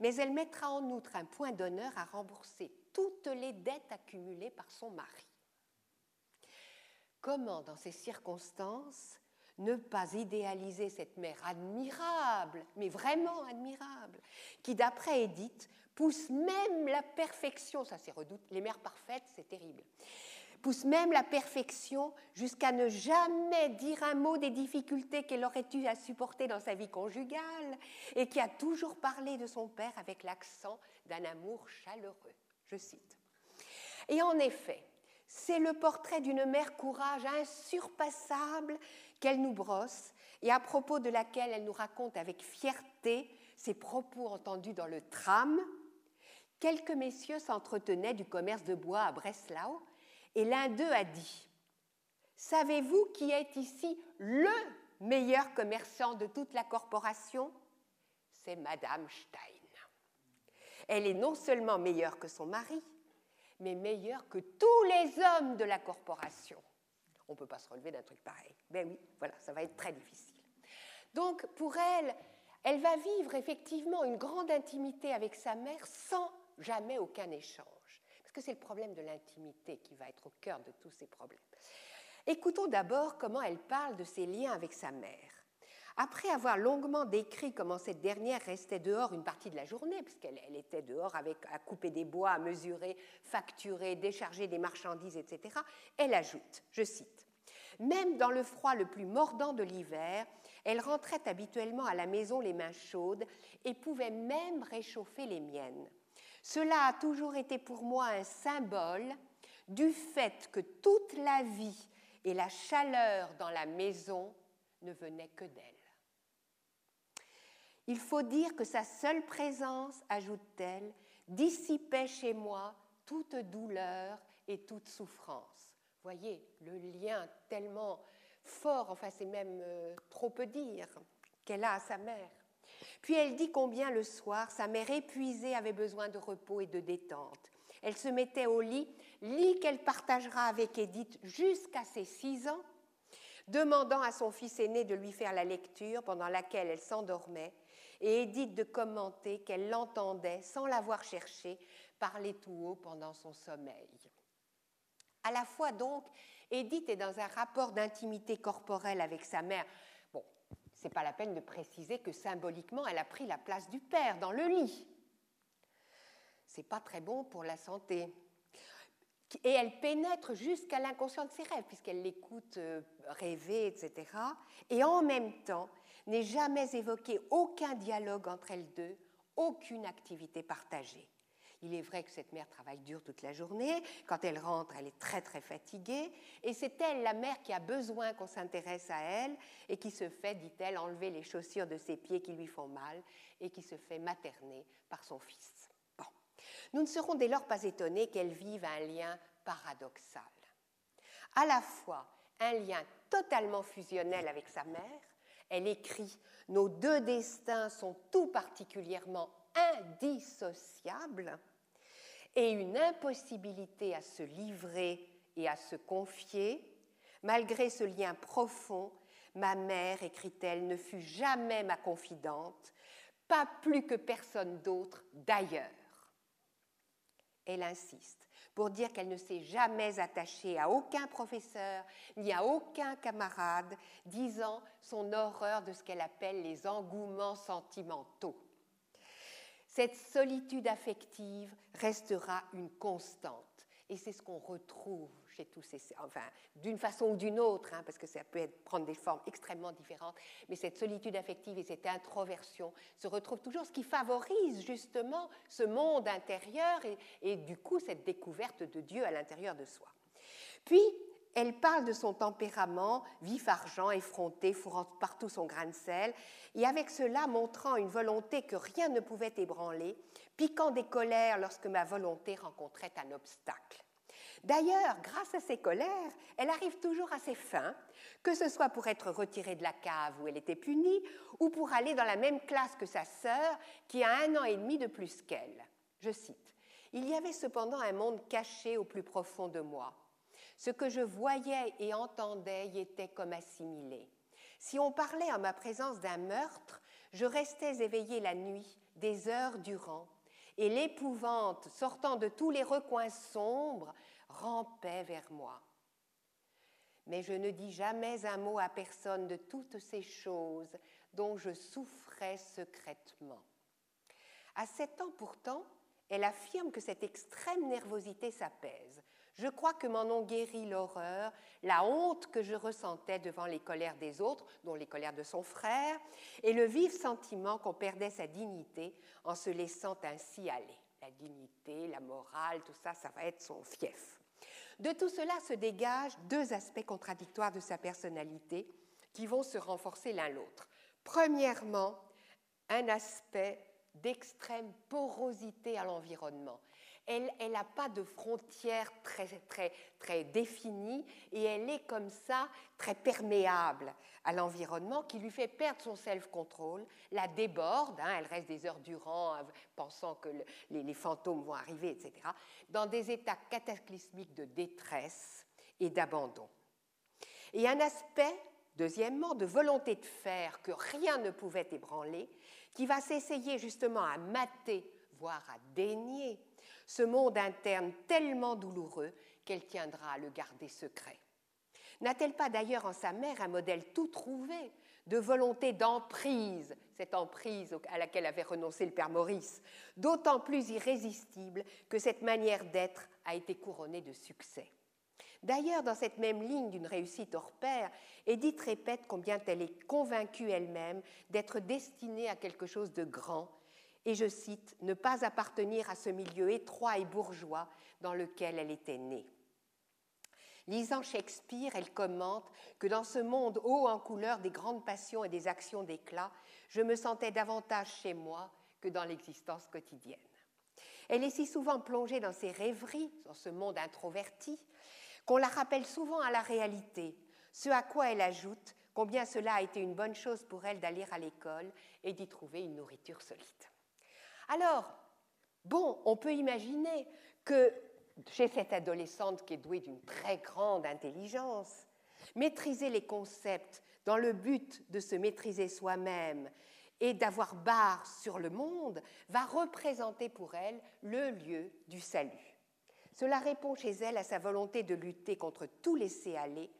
mais elle mettra en outre un point d'honneur à rembourser toutes les dettes accumulées par son mari. Comment, dans ces circonstances, ne pas idéaliser cette mère admirable, mais vraiment admirable, qui, d'après Édith, pousse même la perfection, ça c'est redoute, les mères parfaites, c'est terrible, pousse même la perfection jusqu'à ne jamais dire un mot des difficultés qu'elle aurait eu à supporter dans sa vie conjugale et qui a toujours parlé de son père avec l'accent d'un amour chaleureux. Je cite. Et en effet, c'est le portrait d'une mère courage insurpassable qu'elle nous brosse et à propos de laquelle elle nous raconte avec fierté ses propos entendus dans le tram. Quelques messieurs s'entretenaient du commerce de bois à Breslau et l'un d'eux a dit Savez-vous qui est ici le meilleur commerçant de toute la corporation? C'est Madame Stein. Elle est non seulement meilleure que son mari, mais meilleur que tous les hommes de la corporation. On ne peut pas se relever d'un truc pareil. Ben oui, voilà, ça va être très difficile. Donc, pour elle, elle va vivre effectivement une grande intimité avec sa mère sans jamais aucun échange. Parce que c'est le problème de l'intimité qui va être au cœur de tous ces problèmes. Écoutons d'abord comment elle parle de ses liens avec sa mère. Après avoir longuement décrit comment cette dernière restait dehors une partie de la journée, puisqu'elle elle était dehors avec, à couper des bois, à mesurer, facturer, décharger des marchandises, etc., elle ajoute, je cite, Même dans le froid le plus mordant de l'hiver, elle rentrait habituellement à la maison les mains chaudes et pouvait même réchauffer les miennes. Cela a toujours été pour moi un symbole du fait que toute la vie et la chaleur dans la maison ne venaient que d'elle. Il faut dire que sa seule présence, ajoute-t-elle, dissipait chez moi toute douleur et toute souffrance. Voyez, le lien tellement fort, enfin c'est même euh, trop peu dire, qu'elle a à sa mère. Puis elle dit combien le soir, sa mère épuisée avait besoin de repos et de détente. Elle se mettait au lit, lit qu'elle partagera avec Edith jusqu'à ses six ans, demandant à son fils aîné de lui faire la lecture pendant laquelle elle s'endormait et Édith de commenter qu'elle l'entendait, sans l'avoir cherché, parler tout haut pendant son sommeil. À la fois donc, Édith est dans un rapport d'intimité corporelle avec sa mère. Bon, c'est pas la peine de préciser que symboliquement, elle a pris la place du père dans le lit. C'est pas très bon pour la santé. Et elle pénètre jusqu'à l'inconscient de ses rêves, puisqu'elle l'écoute euh, rêver, etc. Et en même temps, n'est jamais évoqué aucun dialogue entre elles deux, aucune activité partagée. Il est vrai que cette mère travaille dur toute la journée. Quand elle rentre, elle est très très fatiguée. Et c'est elle, la mère, qui a besoin qu'on s'intéresse à elle et qui se fait, dit-elle, enlever les chaussures de ses pieds qui lui font mal et qui se fait materner par son fils. Nous ne serons dès lors pas étonnés qu'elle vive un lien paradoxal. À la fois un lien totalement fusionnel avec sa mère, elle écrit Nos deux destins sont tout particulièrement indissociables et une impossibilité à se livrer et à se confier. Malgré ce lien profond, ma mère, écrit-elle, ne fut jamais ma confidente, pas plus que personne d'autre d'ailleurs. Elle insiste pour dire qu'elle ne s'est jamais attachée à aucun professeur ni à aucun camarade, disant son horreur de ce qu'elle appelle les engouements sentimentaux. Cette solitude affective restera une constante. Et c'est ce qu'on retrouve tous ces, enfin, d'une façon ou d'une autre, hein, parce que ça peut prendre des formes extrêmement différentes, mais cette solitude affective et cette introversion se retrouvent toujours, ce qui favorise justement ce monde intérieur et, et du coup cette découverte de Dieu à l'intérieur de soi. Puis, elle parle de son tempérament, vif argent, effronté, fourrant partout son grain de sel, et avec cela montrant une volonté que rien ne pouvait ébranler, piquant des colères lorsque ma volonté rencontrait un obstacle. D'ailleurs, grâce à ses colères, elle arrive toujours à ses fins, que ce soit pour être retirée de la cave où elle était punie, ou pour aller dans la même classe que sa sœur, qui a un an et demi de plus qu'elle. Je cite, Il y avait cependant un monde caché au plus profond de moi ce que je voyais et entendais y était comme assimilé. Si on parlait en ma présence d'un meurtre, je restais éveillé la nuit, des heures durant, et l'épouvante, sortant de tous les recoins sombres, rampait vers moi. Mais je ne dis jamais un mot à personne de toutes ces choses dont je souffrais secrètement. À sept ans pourtant, elle affirme que cette extrême nervosité s'apaise. Je crois que m'en ont guéri l'horreur, la honte que je ressentais devant les colères des autres, dont les colères de son frère, et le vif sentiment qu'on perdait sa dignité en se laissant ainsi aller. La dignité, la morale, tout ça, ça va être son fief. De tout cela se dégagent deux aspects contradictoires de sa personnalité qui vont se renforcer l'un l'autre. Premièrement, un aspect d'extrême porosité à l'environnement elle n'a pas de frontières très, très, définies et elle est comme ça très perméable à l'environnement qui lui fait perdre son self-control, la déborde, hein, elle reste des heures durant pensant que les, les fantômes vont arriver, etc., dans des états cataclysmiques de détresse et d'abandon. Et un aspect, deuxièmement, de volonté de faire que rien ne pouvait ébranler, qui va s'essayer justement à mater, voire à dénier ce monde interne tellement douloureux qu'elle tiendra à le garder secret. N'a-t-elle pas d'ailleurs en sa mère un modèle tout trouvé de volonté d'emprise, cette emprise à laquelle avait renoncé le père Maurice, d'autant plus irrésistible que cette manière d'être a été couronnée de succès? D'ailleurs, dans cette même ligne d'une réussite hors pair, Édith répète combien elle est convaincue elle-même d'être destinée à quelque chose de grand et je cite, ne pas appartenir à ce milieu étroit et bourgeois dans lequel elle était née. Lisant Shakespeare, elle commente que dans ce monde haut en couleur des grandes passions et des actions d'éclat, je me sentais davantage chez moi que dans l'existence quotidienne. Elle est si souvent plongée dans ses rêveries, dans ce monde introverti, qu'on la rappelle souvent à la réalité, ce à quoi elle ajoute combien cela a été une bonne chose pour elle d'aller à l'école et d'y trouver une nourriture solide. Alors, bon, on peut imaginer que chez cette adolescente qui est douée d'une très grande intelligence, maîtriser les concepts dans le but de se maîtriser soi-même et d'avoir barre sur le monde va représenter pour elle le lieu du salut. Cela répond chez elle à sa volonté de lutter contre tout laisser aller.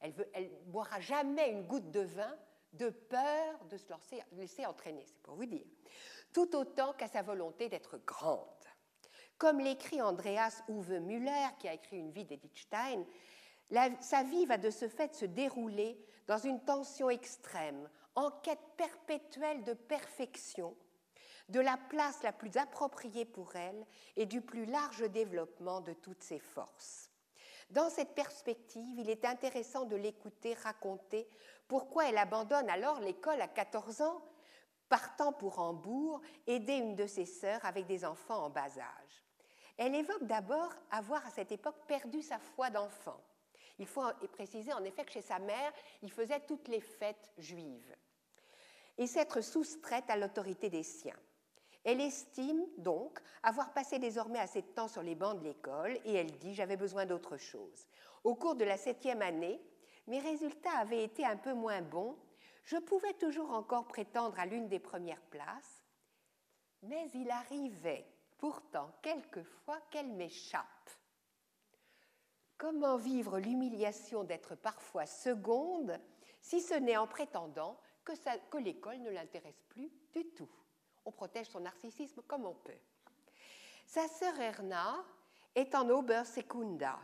Elle ne boira jamais une goutte de vin de peur de se laisser entraîner, c'est pour vous dire. Tout autant qu'à sa volonté d'être grande. Comme l'écrit Andreas Uwe Müller, qui a écrit une vie d'Edith Stein, sa vie va de ce fait se dérouler dans une tension extrême, en quête perpétuelle de perfection, de la place la plus appropriée pour elle et du plus large développement de toutes ses forces. Dans cette perspective, il est intéressant de l'écouter raconter pourquoi elle abandonne alors l'école à 14 ans, partant pour Hambourg aider une de ses sœurs avec des enfants en bas âge. Elle évoque d'abord avoir à cette époque perdu sa foi d'enfant. Il faut préciser en effet que chez sa mère, il faisait toutes les fêtes juives et s'être soustraite à l'autorité des siens. Elle estime donc avoir passé désormais assez de temps sur les bancs de l'école et elle dit J'avais besoin d'autre chose. Au cours de la septième année, mes résultats avaient été un peu moins bons. Je pouvais toujours encore prétendre à l'une des premières places, mais il arrivait pourtant quelquefois qu'elle m'échappe. Comment vivre l'humiliation d'être parfois seconde, si ce n'est en prétendant que, l'école ne l'intéresse plus du tout? On protège son narcissisme comme on peut. Sa sœur Erna est en Obersecunda.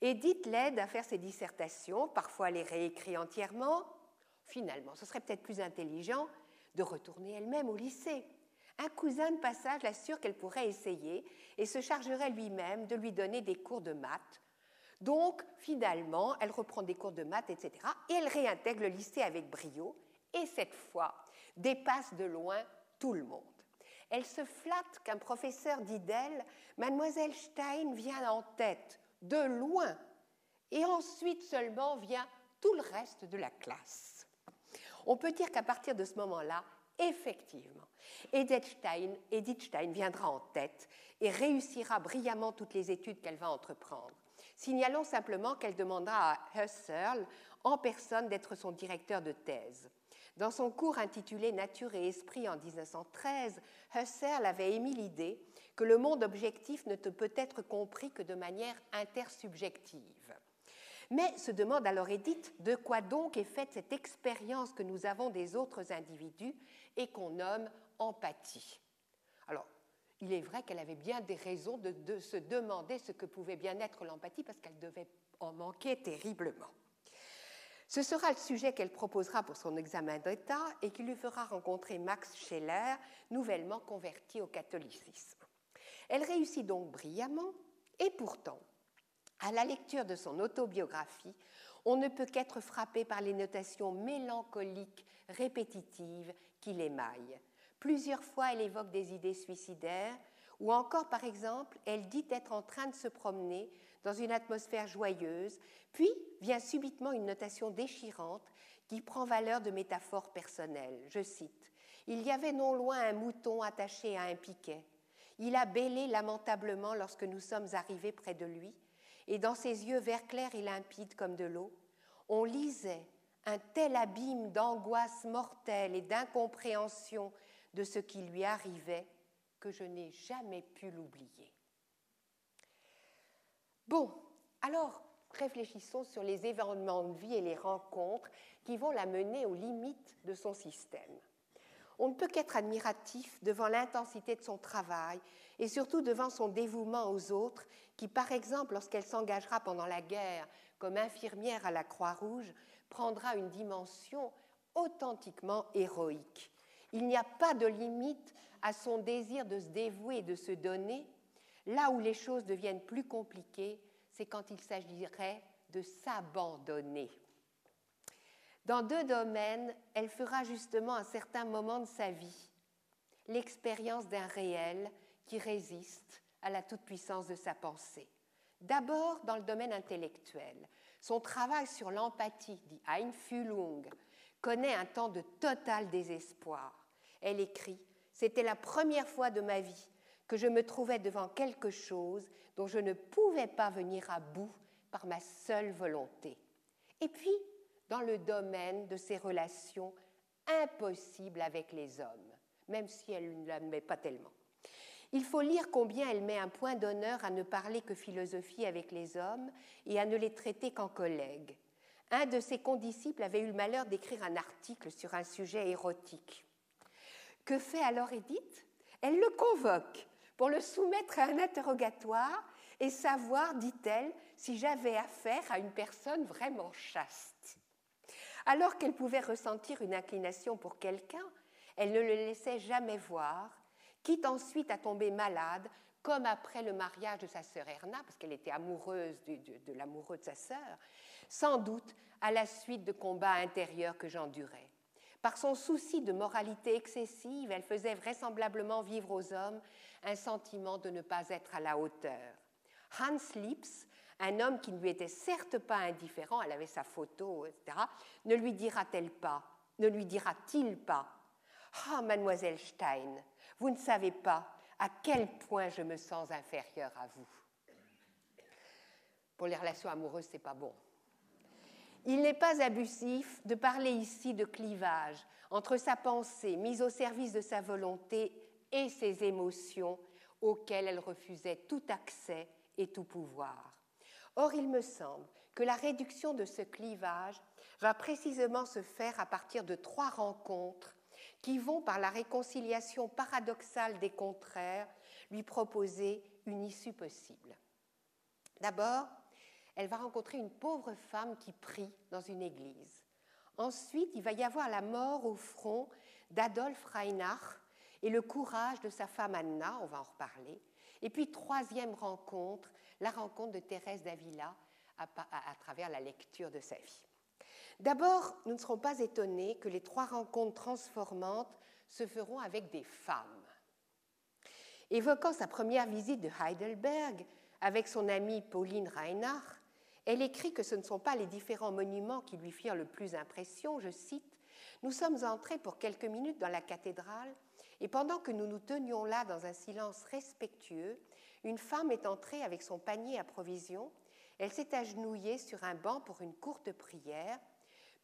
Edith l'aide à faire ses dissertations, parfois les réécrit entièrement. Finalement, ce serait peut-être plus intelligent de retourner elle-même au lycée. Un cousin de passage l'assure qu'elle pourrait essayer et se chargerait lui-même de lui donner des cours de maths. Donc, finalement, elle reprend des cours de maths, etc. Et elle réintègre le lycée avec brio et cette fois dépasse de loin tout le monde. Elle se flatte qu'un professeur dit d'elle Mademoiselle Stein vient en tête, de loin, et ensuite seulement vient tout le reste de la classe. On peut dire qu'à partir de ce moment-là, effectivement, Edith Stein, viendra en tête et réussira brillamment toutes les études qu'elle va entreprendre. Signalons simplement qu'elle demandera à Husserl en personne d'être son directeur de thèse. Dans son cours intitulé Nature et Esprit en 1913, Husserl avait émis l'idée que le monde objectif ne peut être compris que de manière intersubjective. Mais se demande alors Edith de quoi donc est faite cette expérience que nous avons des autres individus et qu'on nomme empathie. Alors, il est vrai qu'elle avait bien des raisons de, se demander ce que pouvait bien être l'empathie parce qu'elle devait en manquer terriblement. Ce sera le sujet qu'elle proposera pour son examen d'État et qui lui fera rencontrer Max Scheller, nouvellement converti au catholicisme. Elle réussit donc brillamment et pourtant, à la lecture de son autobiographie, on ne peut qu'être frappé par les notations mélancoliques, répétitives qui l'émaillent. Plusieurs fois, elle évoque des idées suicidaires, ou encore, par exemple, elle dit être en train de se promener dans une atmosphère joyeuse, puis vient subitement une notation déchirante qui prend valeur de métaphore personnelle. Je cite Il y avait non loin un mouton attaché à un piquet. Il a bêlé lamentablement lorsque nous sommes arrivés près de lui, et dans ses yeux vert clair et limpide comme de l'eau, on lisait un tel abîme d'angoisse mortelle et d'incompréhension de ce qui lui arrivait que je n'ai jamais pu l'oublier. Bon, alors réfléchissons sur les événements de vie et les rencontres qui vont la mener aux limites de son système. On ne peut qu'être admiratif devant l'intensité de son travail et surtout devant son dévouement aux autres qui, par exemple, lorsqu'elle s'engagera pendant la guerre comme infirmière à la Croix-Rouge, prendra une dimension authentiquement héroïque. Il n'y a pas de limite à son désir de se dévouer et de se donner, Là où les choses deviennent plus compliquées, c'est quand il s'agirait de s'abandonner. Dans deux domaines, elle fera justement un certain moment de sa vie l'expérience d'un réel qui résiste à la toute-puissance de sa pensée. D'abord dans le domaine intellectuel. Son travail sur l'empathie, dit Einfühlung, connaît un temps de total désespoir. Elle écrit C'était la première fois de ma vie que je me trouvais devant quelque chose dont je ne pouvais pas venir à bout par ma seule volonté. Et puis, dans le domaine de ses relations impossible avec les hommes, même si elle ne l'admet pas tellement. Il faut lire combien elle met un point d'honneur à ne parler que philosophie avec les hommes et à ne les traiter qu'en collègues. Un de ses condisciples avait eu le malheur d'écrire un article sur un sujet érotique. Que fait alors Édith? Elle le convoque pour le soumettre à un interrogatoire et savoir, dit-elle, si j'avais affaire à une personne vraiment chaste. Alors qu'elle pouvait ressentir une inclination pour quelqu'un, elle ne le laissait jamais voir, quitte ensuite à tomber malade, comme après le mariage de sa sœur Erna, parce qu'elle était amoureuse de, l'amoureux de sa sœur, sans doute à la suite de combats intérieurs que j'endurais. Par son souci de moralité excessive, elle faisait vraisemblablement vivre aux hommes un sentiment de ne pas être à la hauteur. Hans Lips, un homme qui ne lui était certes pas indifférent, elle avait sa photo, etc., ne lui dira-t-elle pas, ne lui dira-t-il pas Ah, mademoiselle Stein, vous ne savez pas à quel point je me sens inférieure à vous. Pour les relations amoureuses, c'est pas bon. Il n'est pas abusif de parler ici de clivage entre sa pensée mise au service de sa volonté et ses émotions auxquelles elle refusait tout accès et tout pouvoir. Or, il me semble que la réduction de ce clivage va précisément se faire à partir de trois rencontres qui vont, par la réconciliation paradoxale des contraires, lui proposer une issue possible. D'abord, elle va rencontrer une pauvre femme qui prie dans une église. Ensuite, il va y avoir la mort au front d'Adolf Reinach et le courage de sa femme Anna, on va en reparler. Et puis, troisième rencontre, la rencontre de Thérèse d'Avila à, travers la lecture de sa vie. D'abord, nous ne serons pas étonnés que les trois rencontres transformantes se feront avec des femmes. Évoquant sa première visite de Heidelberg avec son amie Pauline Reinach, elle écrit que ce ne sont pas les différents monuments qui lui firent le plus impression, je cite, Nous sommes entrés pour quelques minutes dans la cathédrale, et pendant que nous nous tenions là dans un silence respectueux, une femme est entrée avec son panier à provisions, elle s'est agenouillée sur un banc pour une courte prière,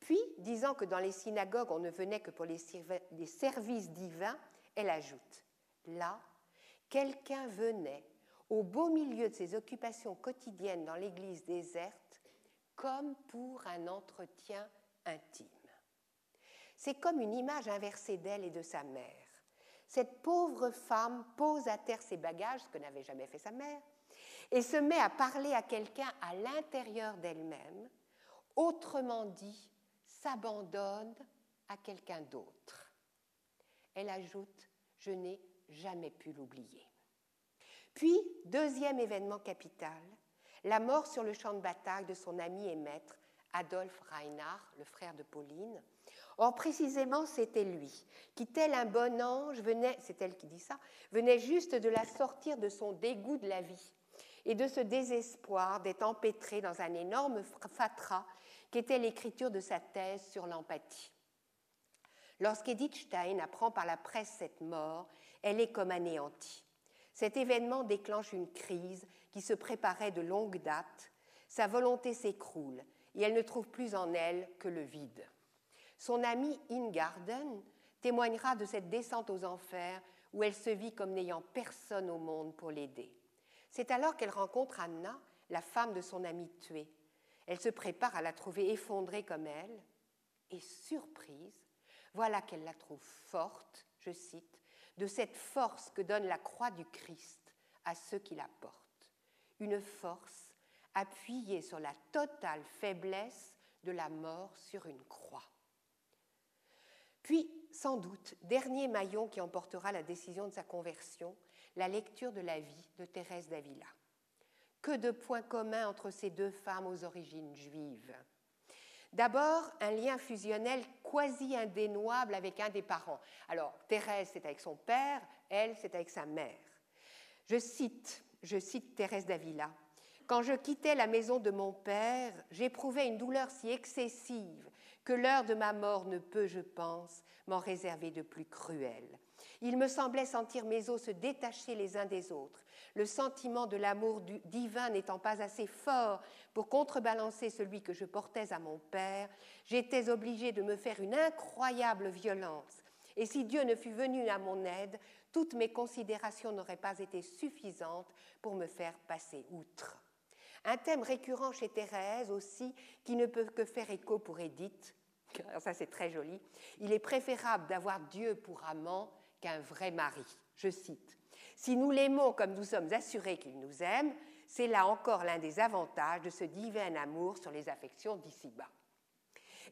puis, disant que dans les synagogues on ne venait que pour les services divins, elle ajoute Là, quelqu'un venait au beau milieu de ses occupations quotidiennes dans l'église déserte, comme pour un entretien intime. C'est comme une image inversée d'elle et de sa mère. Cette pauvre femme pose à terre ses bagages, ce que n'avait jamais fait sa mère, et se met à parler à quelqu'un à l'intérieur d'elle-même, autrement dit, s'abandonne à quelqu'un d'autre. Elle ajoute, je n'ai jamais pu l'oublier. Puis, deuxième événement capital, la mort sur le champ de bataille de son ami et maître, Adolphe Reinhardt, le frère de Pauline. Or, précisément, c'était lui, qui, tel un bon ange, venait, c'est elle qui dit ça, venait juste de la sortir de son dégoût de la vie et de ce désespoir d'être empêtré dans un énorme fatras qu'était l'écriture de sa thèse sur l'empathie. Lorsqu'Edith Stein apprend par la presse cette mort, elle est comme anéantie. Cet événement déclenche une crise qui se préparait de longue date. Sa volonté s'écroule et elle ne trouve plus en elle que le vide. Son amie Ingarden témoignera de cette descente aux enfers où elle se vit comme n'ayant personne au monde pour l'aider. C'est alors qu'elle rencontre Anna, la femme de son amie tuée. Elle se prépare à la trouver effondrée comme elle, et surprise, voilà qu'elle la trouve forte, je cite, de cette force que donne la croix du Christ à ceux qui la portent. Une force appuyée sur la totale faiblesse de la mort sur une croix. Puis, sans doute, dernier maillon qui emportera la décision de sa conversion, la lecture de la vie de Thérèse d'Avila. Que de points communs entre ces deux femmes aux origines juives. D'abord, un lien fusionnel quasi indénouable avec un des parents. Alors, Thérèse, c'est avec son père, elle, c'est avec sa mère. Je cite, je cite Thérèse d'Avila. Quand je quittais la maison de mon père, j'éprouvais une douleur si excessive que l'heure de ma mort ne peut, je pense, m'en réserver de plus cruelle. Il me semblait sentir mes os se détacher les uns des autres. Le sentiment de l'amour divin n'étant pas assez fort pour contrebalancer celui que je portais à mon père, j'étais obligée de me faire une incroyable violence. Et si Dieu ne fût venu à mon aide, toutes mes considérations n'auraient pas été suffisantes pour me faire passer outre. Un thème récurrent chez Thérèse aussi, qui ne peut que faire écho pour Édith, ça c'est très joli, il est préférable d'avoir Dieu pour amant qu'un vrai mari. Je cite, Si nous l'aimons comme nous sommes assurés qu'il nous aime, c'est là encore l'un des avantages de ce divin amour sur les affections d'ici-bas.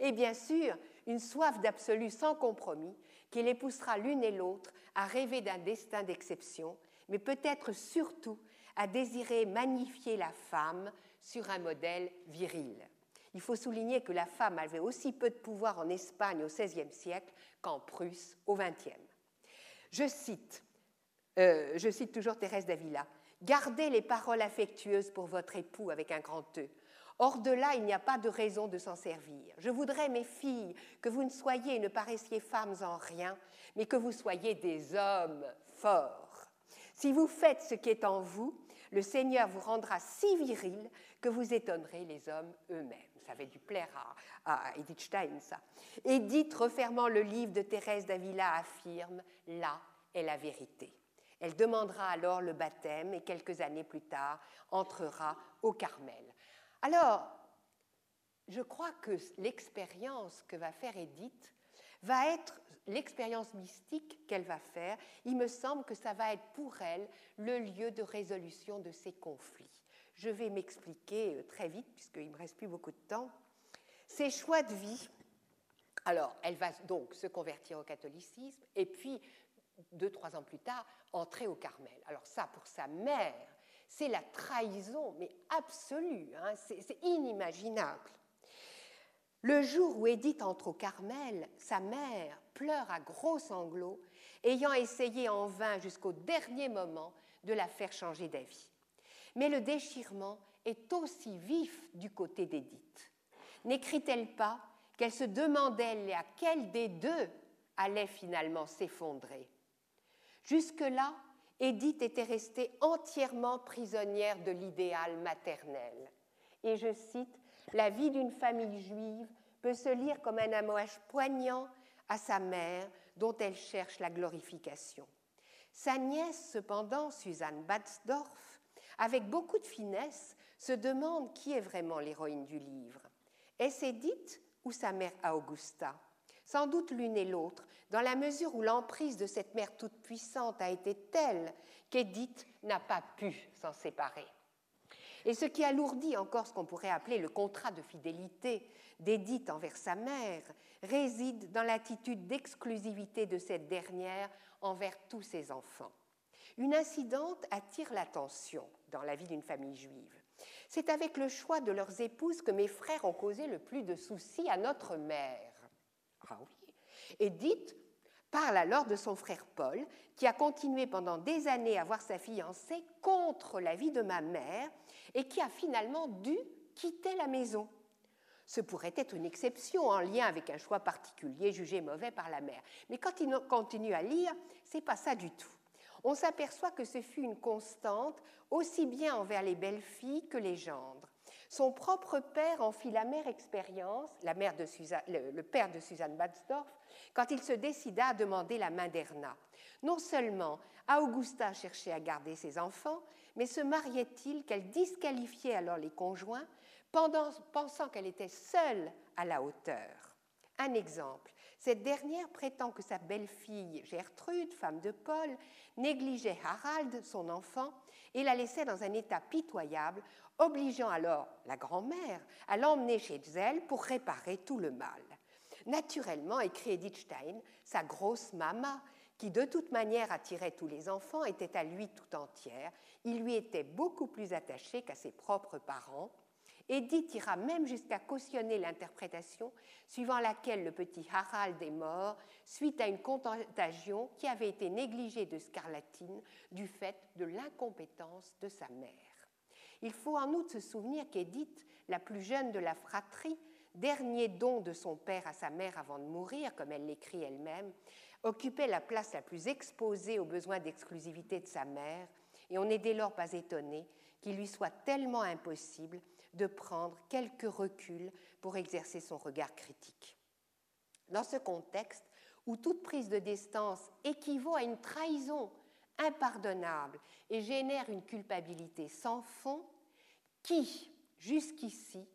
Et bien sûr, une soif d'absolu sans compromis qui les poussera l'une et l'autre à rêver d'un destin d'exception, mais peut-être surtout à désirer magnifier la femme sur un modèle viril. Il faut souligner que la femme avait aussi peu de pouvoir en Espagne au XVIe siècle qu'en Prusse au XXe. Je cite, euh, je cite toujours Thérèse d'Avila, Gardez les paroles affectueuses pour votre époux avec un grand E. Hors de là, il n'y a pas de raison de s'en servir. Je voudrais, mes filles, que vous ne soyez et ne paraissiez femmes en rien, mais que vous soyez des hommes forts. Si vous faites ce qui est en vous, le Seigneur vous rendra si viril que vous étonnerez les hommes eux-mêmes. Ça avait dû plaire à, à Edith Stein, ça. Edith, refermant le livre de Thérèse d'Avila, affirme Là est la vérité. Elle demandera alors le baptême et quelques années plus tard entrera au Carmel. Alors, je crois que l'expérience que va faire Edith va être l'expérience mystique qu'elle va faire. Il me semble que ça va être pour elle le lieu de résolution de ces conflits. Je vais m'expliquer euh, très vite puisqu'il ne me reste plus beaucoup de temps. Ses choix de vie. Alors, elle va donc se convertir au catholicisme et puis deux, trois ans plus tard, entrer au Carmel. Alors ça, pour sa mère, c'est la trahison, mais absolue, hein, c'est inimaginable. Le jour où Édith entre au Carmel, sa mère pleure à gros sanglots, ayant essayé en vain jusqu'au dernier moment de la faire changer d'avis. Mais le déchirement est aussi vif du côté d'Édith. N'écrit-elle pas qu'elle se demandait laquelle des deux allait finalement s'effondrer? Jusque-là, Édith était restée entièrement prisonnière de l'idéal maternel. Et je cite, La vie d'une famille juive peut se lire comme un hommage poignant à sa mère dont elle cherche la glorification. Sa nièce, cependant, Suzanne Batzdorf, avec beaucoup de finesse, se demande qui est vraiment l'héroïne du livre. Est-ce Édith ou sa mère Augusta? Sans doute l'une et l'autre, dans la mesure où l'emprise de cette mère toute-puissante a été telle qu'Édith n'a pas pu s'en séparer. Et ce qui alourdit encore ce qu'on pourrait appeler le contrat de fidélité d'Édith envers sa mère réside dans l'attitude d'exclusivité de cette dernière envers tous ses enfants. Une incidente attire l'attention dans la vie d'une famille juive. C'est avec le choix de leurs épouses que mes frères ont causé le plus de soucis à notre mère. Ah oui. Parle alors de son frère Paul, qui a continué pendant des années à voir sa fiancée contre l'avis de ma mère et qui a finalement dû quitter la maison. Ce pourrait être une exception en lien avec un choix particulier jugé mauvais par la mère. Mais quand il continue à lire, c'est pas ça du tout. On s'aperçoit que ce fut une constante aussi bien envers les belles filles que les gendres. Son propre père en fit la mère expérience, la mère de le, père de Suzanne Batzdorf, quand il se décida à demander la main d'Erna. Non seulement Augusta cherchait à garder ses enfants, mais se mariait-il qu'elle disqualifiait alors les conjoints, pensant qu'elle était seule à la hauteur. Un exemple, cette dernière prétend que sa belle-fille Gertrude, femme de Paul, négligeait Harald, son enfant, et la laissait dans un état pitoyable, obligeant alors la grand-mère à l'emmener chez elle pour réparer tout le mal. Naturellement, écrit Edith Stein, sa grosse mama, qui de toute manière attirait tous les enfants, était à lui tout entière. Il lui était beaucoup plus attaché qu'à ses propres parents. Edith ira même jusqu'à cautionner l'interprétation suivant laquelle le petit Harald est mort suite à une contagion qui avait été négligée de scarlatine du fait de l'incompétence de sa mère. Il faut en outre se souvenir qu'Édith, la plus jeune de la fratrie, dernier don de son père à sa mère avant de mourir, comme elle l'écrit elle-même, occupait la place la plus exposée aux besoins d'exclusivité de sa mère et on n'est dès lors pas étonné qu'il lui soit tellement impossible de prendre quelques reculs pour exercer son regard critique. Dans ce contexte, où toute prise de distance équivaut à une trahison impardonnable et génère une culpabilité sans fond, qui, jusqu'ici,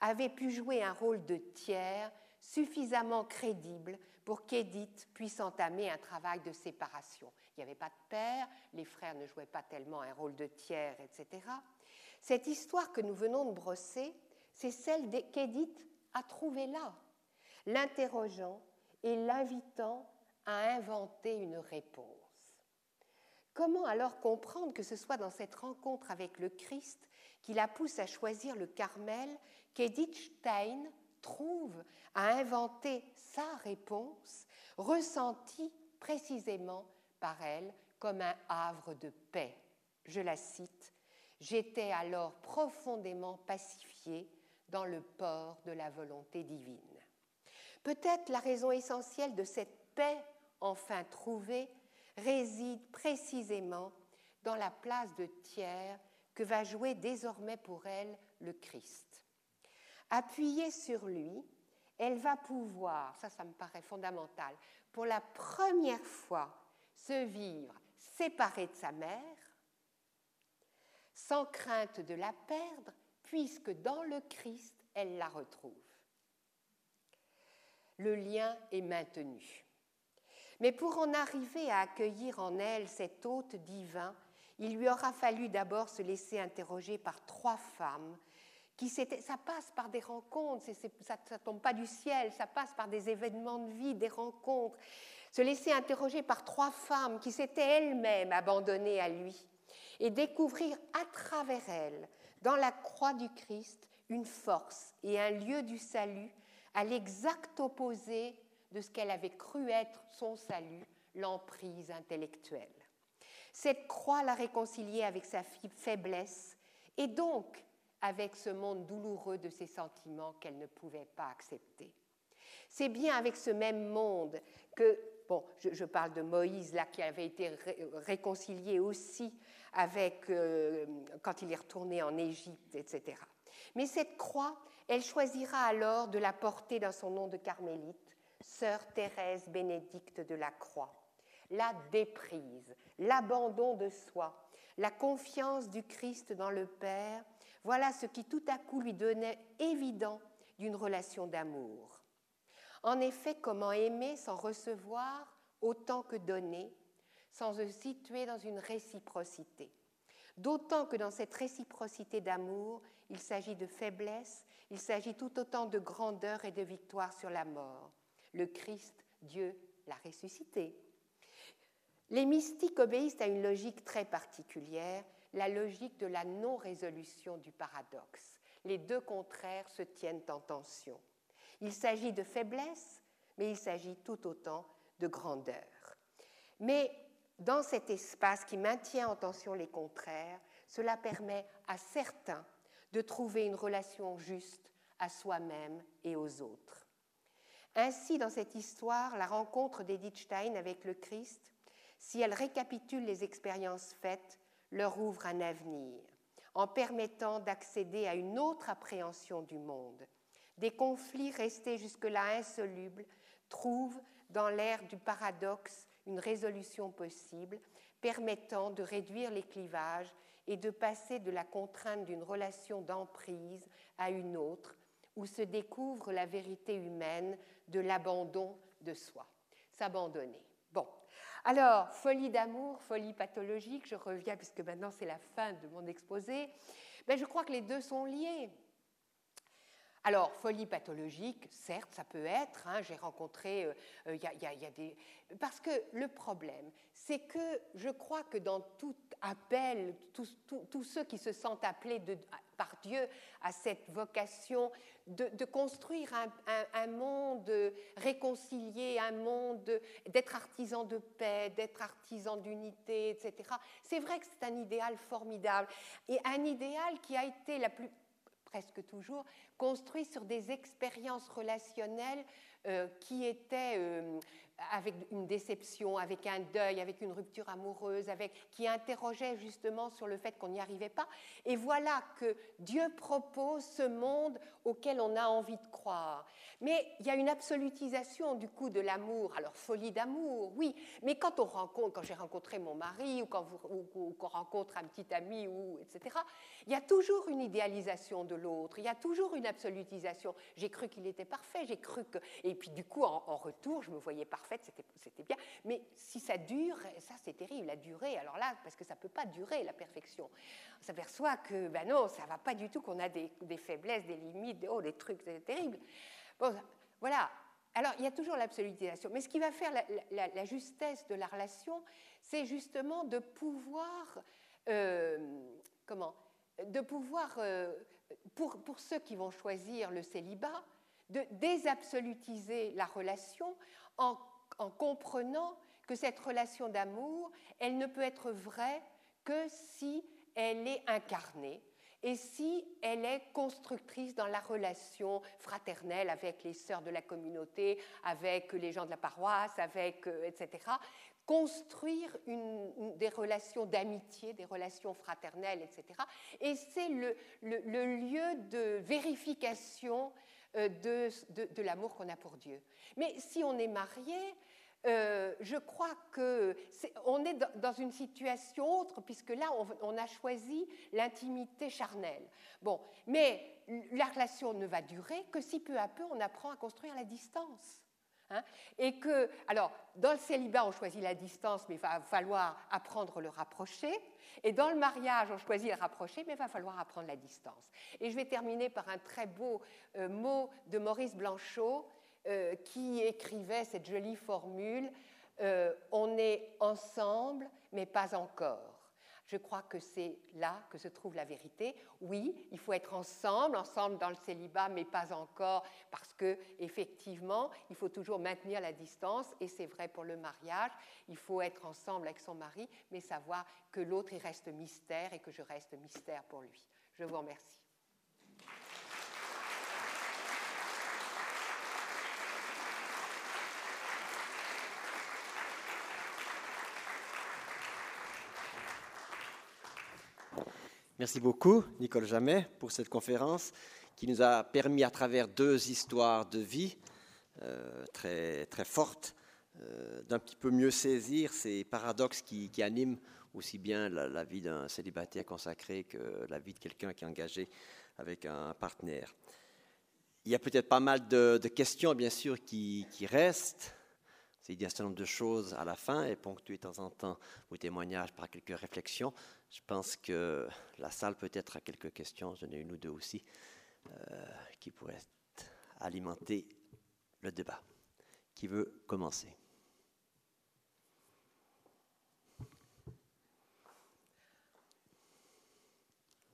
avait pu jouer un rôle de tiers suffisamment crédible pour qu'Édith puisse entamer un travail de séparation. Il n'y avait pas de père, les frères ne jouaient pas tellement un rôle de tiers, etc. Cette histoire que nous venons de brosser, c'est celle qu'Édith a trouvée là, l'interrogeant et l'invitant à inventer une réponse. Comment alors comprendre que ce soit dans cette rencontre avec le Christ qui la pousse à choisir le Carmel qu'Edith Stein trouve à inventer sa réponse, ressentie précisément par elle comme un havre de paix? Je la cite J'étais alors profondément pacifiée dans le port de la volonté divine. Peut-être la raison essentielle de cette paix enfin trouvée réside précisément dans la place de tiers que va jouer désormais pour elle le Christ. Appuyée sur lui, elle va pouvoir, ça ça me paraît fondamental, pour la première fois se vivre séparée de sa mère, sans crainte de la perdre, puisque dans le Christ, elle la retrouve. Le lien est maintenu. Mais pour en arriver à accueillir en elle cet hôte divin, il lui aura fallu d'abord se laisser interroger par trois femmes qui ça passe par des rencontres, ça ne tombe pas du ciel, ça passe par des événements de vie, des rencontres. Se laisser interroger par trois femmes qui s'étaient elles-mêmes abandonnées à lui et découvrir à travers elles, dans la croix du Christ, une force et un lieu du salut à l'exact opposé de ce qu'elle avait cru être son salut, l'emprise intellectuelle. Cette croix l'a réconciliée avec sa faiblesse et donc avec ce monde douloureux de ses sentiments qu'elle ne pouvait pas accepter. C'est bien avec ce même monde que, bon, je, parle de Moïse là qui avait été réconcilié aussi avec euh, quand il est retourné en Égypte, etc. Mais cette croix, elle choisira alors de la porter dans son nom de carmélite, sœur Thérèse Bénédicte de la Croix. La déprise, l'abandon de soi, la confiance du Christ dans le Père, voilà ce qui tout à coup lui donnait évident d'une relation d'amour. En effet, comment aimer sans recevoir autant que donner, sans se situer dans une réciprocité? D'autant que dans cette réciprocité d'amour, il s'agit de faiblesse, il s'agit tout autant de grandeur et de victoire sur la mort. Le Christ, Dieu, l'a ressuscité. Les mystiques obéissent à une logique très particulière, la logique de la non-résolution du paradoxe. Les deux contraires se tiennent en tension. Il s'agit de faiblesse, mais il s'agit tout autant de grandeur. Mais dans cet espace qui maintient en tension les contraires, cela permet à certains de trouver une relation juste à soi-même et aux autres. Ainsi, dans cette histoire, la rencontre d'Edith Stein avec le Christ, si elle récapitule les expériences faites, leur ouvre un avenir, en permettant d'accéder à une autre appréhension du monde. Des conflits restés jusque-là insolubles trouvent dans l'ère du paradoxe une résolution possible permettant de réduire les clivages et de passer de la contrainte d'une relation d'emprise à une autre, où se découvre la vérité humaine de l'abandon de soi. S'abandonner. Bon. Alors, folie d'amour, folie pathologique, je reviens puisque maintenant c'est la fin de mon exposé. Mais je crois que les deux sont liés. Alors, folie pathologique, certes, ça peut être. Hein, j'ai rencontré, il euh, euh, y, a des. Parce que le problème, c'est que je crois que dans tout appel, tous ceux qui se sentent appelés par Dieu à cette vocation de, construire un, monde réconcilié, un monde d'être artisan de paix, d'être artisan d'unité, etc. C'est vrai que c'est un idéal formidable et un idéal qui a été la plus presque toujours, construit sur des expériences relationnelles euh, qui étaient euh, avec une déception, avec un deuil, avec une rupture amoureuse, avec, qui interrogeait justement sur le fait qu'on n'y arrivait pas. Et voilà que Dieu propose ce monde auquel on a envie de croire. Mais il y a une absolutisation du coup de l'amour. Alors folie d'amour, oui, mais quand on rencontre, quand j'ai rencontré mon mari ou quand qu'on rencontre un petit ami ou etc. Il y a toujours une idéalisation de l'autre. Il y a toujours une absolutisation. J'ai cru qu'il était parfait. J'ai cru que puis du coup en, retour je me voyais parfaite. C'était bien. Mais si ça dure, ça c'est terrible. La durée. Alors là parce que ça peut pas durer la perfection. On s'aperçoit que ben non, ça va pas du tout. Qu'on a des, des, faiblesses, des limites, des, oh des trucs, c'est terrible. Bon, voilà. Alors, il y a toujours l'absolutisation. Mais ce qui va faire la, justesse de la relation, c'est justement de pouvoir, euh, comment, de pouvoir, euh, pour, pour, ceux qui vont choisir le célibat, de désabsolutiser la relation en, en comprenant que cette relation d'amour, elle ne peut être vraie que si elle est incarnée, et si elle est constructrice dans la relation fraternelle avec les sœurs de la communauté, avec les gens de la paroisse, avec, euh, etc. Construire des relations d'amitié, des relations fraternelles, etc. Et c'est le, lieu de vérification euh, de, de l'amour qu'on a pour Dieu. Mais si on est marié, euh, je crois que est, on est dans une situation autre, puisque là, on, a choisi l'intimité charnelle. Bon, mais la relation ne va durer que si peu à peu on apprend à construire la distance. Hein. et que, alors, dans le célibat, on choisit la distance, mais il va falloir apprendre le rapprocher. Et dans le mariage, on choisit le rapprocher, mais il va falloir apprendre la distance. Et je vais terminer par un très beau euh, mot de Maurice Blanchot euh, qui écrivait cette jolie formule euh, On est ensemble, mais pas encore. Je crois que c'est là que se trouve la vérité. Oui, il faut être ensemble, ensemble dans le célibat, mais pas encore, parce que effectivement, il faut toujours maintenir la distance, et c'est vrai pour le mariage. Il faut être ensemble avec son mari, mais savoir que l'autre il reste mystère et que je reste mystère pour lui. Je vous remercie. Merci beaucoup, Nicole Jamet, pour cette conférence qui nous a permis, à travers deux histoires de vie euh, très, très fortes, euh, d'un petit peu mieux saisir ces paradoxes qui, animent aussi bien la, vie d'un célibataire consacré que la vie de quelqu'un qui est engagé avec un partenaire. Il y a peut-être pas mal de, questions, bien sûr, qui, qui restent. Il y a un certain nombre de choses à la fin et ponctuer de temps en temps vos témoignages par quelques réflexions. Je pense que la salle peut-être a quelques questions, j'en ai une ou deux aussi, euh, qui pourraient alimenter le débat. Qui veut commencer?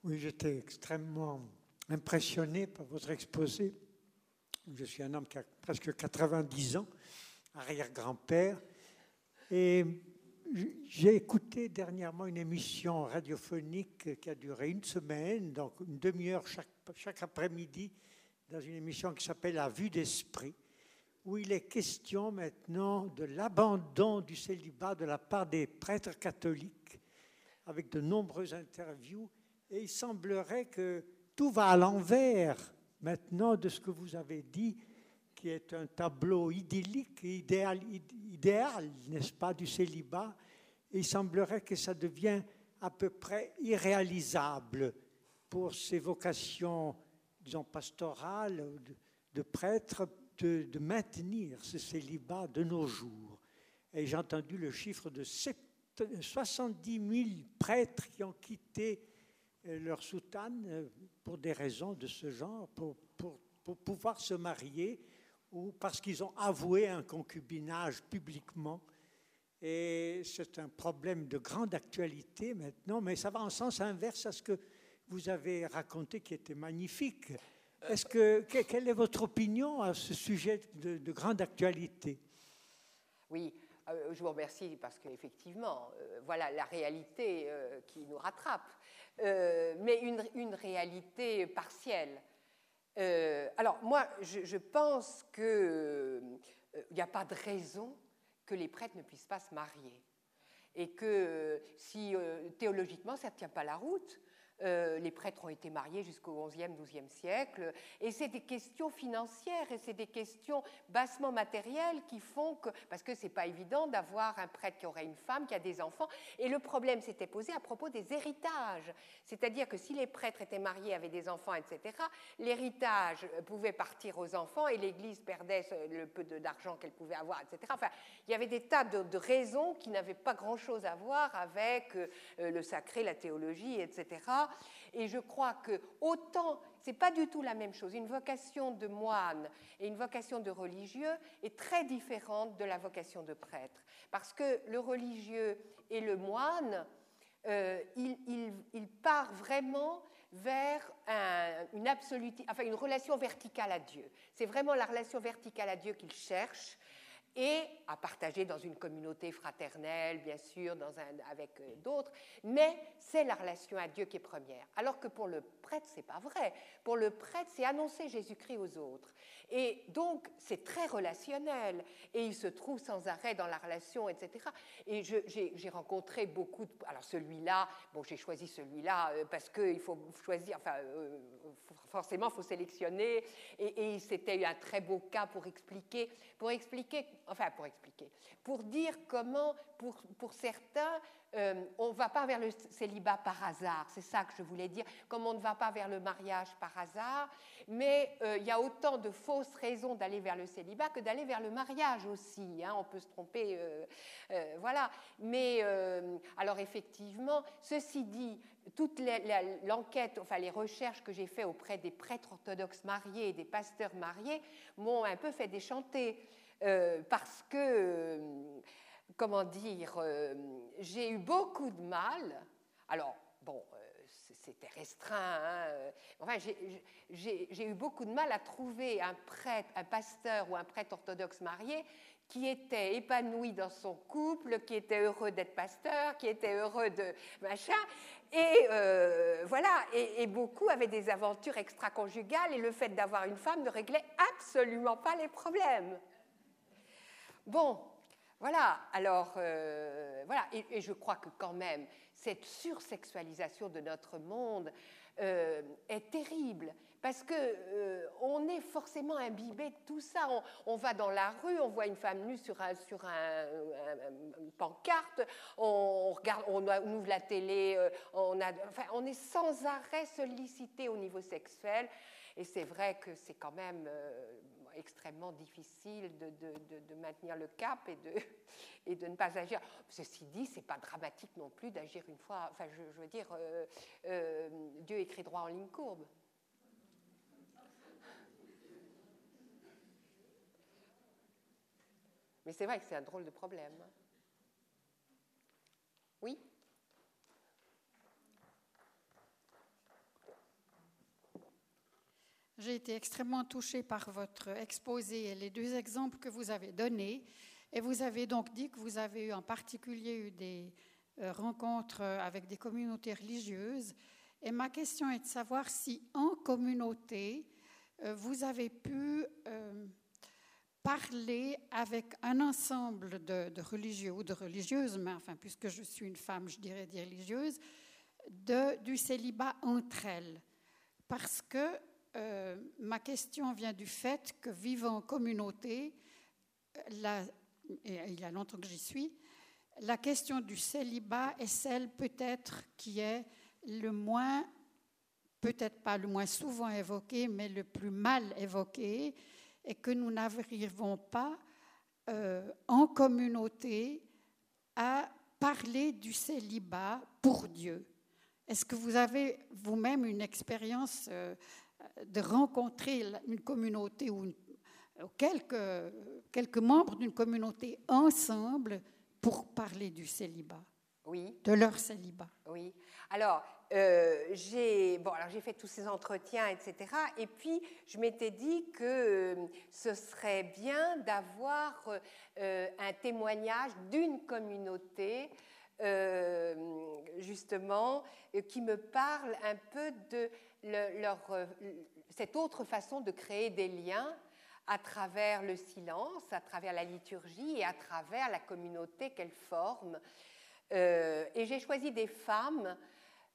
Oui, j'étais extrêmement impressionné par votre exposé. Je suis un homme qui a presque 90 ans, arrière-grand-père, et j'ai écouté dernièrement une émission radiophonique qui a duré une semaine, donc une demi-heure chaque, chaque après-midi, dans une émission qui s'appelle La vue d'esprit, où il est question maintenant de l'abandon du célibat de la part des prêtres catholiques, avec de nombreuses interviews. Et il semblerait que tout va à l'envers maintenant de ce que vous avez dit, qui est un tableau idyllique, idéal, idéal n'est-ce pas, du célibat. il semblerait que ça devient à peu près irréalisable pour ces vocations, disons, pastorales, de, prêtres, de, maintenir ce célibat de nos jours. Et j'ai entendu le chiffre de 70 000 prêtres qui ont quitté euh, leur soutane euh, pour des raisons de ce genre, pour pouvoir se marier ou parce qu'ils ont avoué un concubinage publiquement. Et c'est un problème de grande actualité maintenant, mais ça va en sens inverse à ce que vous avez raconté qui était magnifique. Est-ce que, quelle est votre opinion à ce sujet de, grande actualité? Oui, euh, je vous remercie parce qu'effectivement, euh, voilà la réalité euh, qui nous rattrape, mais une, une, réalité partielle. Euh, alors moi, je, pense qu'il n'y euh, a pas de raison que les prêtres ne puissent pas se marier. Et que si théologiquement ça ne tient pas la route, euh, les prêtres ont été mariés jusqu'au XIe, XIIe siècle. Et c'est des questions financières et c'est des questions bassement matérielles qui font que. Parce que ce n'est pas évident d'avoir un prêtre qui aurait une femme, qui a des enfants. Et le problème s'était posé à propos des héritages. C'est-à-dire que si les prêtres étaient mariés, avaient des enfants, etc., l'héritage pouvait partir aux enfants et l'Église perdait le peu d'argent qu'elle pouvait avoir, etc. Enfin, il y avait des tas de, de raisons qui n'avaient pas grand-chose à voir avec euh, le sacré, la théologie, etc. Et je crois que autant, c'est pas du tout la même chose. Une vocation de moine et une vocation de religieux est très différente de la vocation de prêtre. Parce que le religieux et le moine, euh, il, part vraiment vers une, une relation verticale à Dieu. C'est vraiment la relation verticale à Dieu qu'il cherche et à partager dans une communauté fraternelle, bien sûr, avec euh, d'autres, mais c'est la relation à Dieu qui est première. Alors que pour le prêtre, c'est pas vrai. Pour le prêtre, c'est annoncer Jésus-Christ aux autres. Et donc, c'est très relationnel, et il se trouve sans arrêt dans la relation, etc. Et j'ai rencontré beaucoup de... Alors celui-là, bon, j'ai choisi celui-là euh, parce qu'il faut choisir, enfin, euh, forcément, il faut sélectionner, et, et c'était un très beau cas pour expliquer, pour expliquer enfin pour expliquer, pour dire comment, pour, pour certains, euh, on ne va pas vers le célibat par hasard, c'est ça que je voulais dire, comme on ne va pas vers le mariage par hasard, mais euh, il y a autant de fausses raisons d'aller vers le célibat que d'aller vers le mariage aussi, hein, on peut se tromper, euh, voilà. Mais alors effectivement, ceci dit, toute l'enquête, enfin les recherches que j'ai faites auprès des prêtres orthodoxes mariés et des pasteurs mariés m'ont un peu fait déchanter. Euh, parce que, euh, comment dire, euh, j'ai eu beaucoup de mal. Alors, bon, c'était restreint. Hein, enfin, j'ai eu beaucoup de mal à trouver un prêtre, un pasteur ou un prêtre orthodoxe marié qui était épanoui dans son couple, qui était heureux d'être pasteur, qui était heureux de machin. Et voilà, et, et, beaucoup avaient des aventures extra-conjugales, et le fait d'avoir une femme ne réglait absolument pas les problèmes. Bon, voilà, alors, euh, voilà, et, je crois que quand même, cette sursexualisation de notre monde euh, est terrible, parce qu'on euh, on est forcément imbibé de tout ça. On, va dans la rue, on voit une femme nue sur un, une pancarte, on, ouvre la télé, enfin, on est sans arrêt sollicité au niveau sexuel, et c'est vrai que c'est quand même extrêmement difficile de, maintenir le cap et de, ne pas agir. Ceci dit, c'est pas dramatique non plus d'agir une fois. Enfin, je, veux dire, euh, euh, Dieu écrit droit en ligne courbe. Mais c'est vrai que c'est un drôle de problème. Oui? J'ai été extrêmement touchée par votre exposé et les deux exemples que vous avez donnés. Et vous avez donc dit que vous avez eu en particulier eu des euh, rencontres avec des communautés religieuses. Et ma question est de savoir si en communauté, euh, vous avez pu euh, parler avec un ensemble de, religieux ou de religieuses, mais enfin, puisque je suis une femme, je dirais des religieuses, du célibat entre elles. Parce que euh, ma question vient du fait que vivant en communauté, il y a longtemps que j'y suis, la question du célibat est celle peut-être qui est le moins, peut-être pas le moins souvent évoquée, mais le plus mal évoquée, et que nous n'arrivons pas euh, en communauté à parler du célibat pour Dieu. Est-ce que vous avez vous-même une expérience euh, de rencontrer une communauté ou, quelques, quelques membres d'une communauté ensemble pour parler du célibat? Oui. De leur célibat? Oui. Alors, euh, j'ai bon, fait tous ces entretiens, etc. Et puis, je m'étais dit que euh, ce serait bien d'avoir euh, un témoignage d'une communauté, justement, qui me parle un peu de leur, cette autre façon de créer des liens à travers le silence, à travers la liturgie et à travers la communauté qu'elle forme. Et j'ai choisi des femmes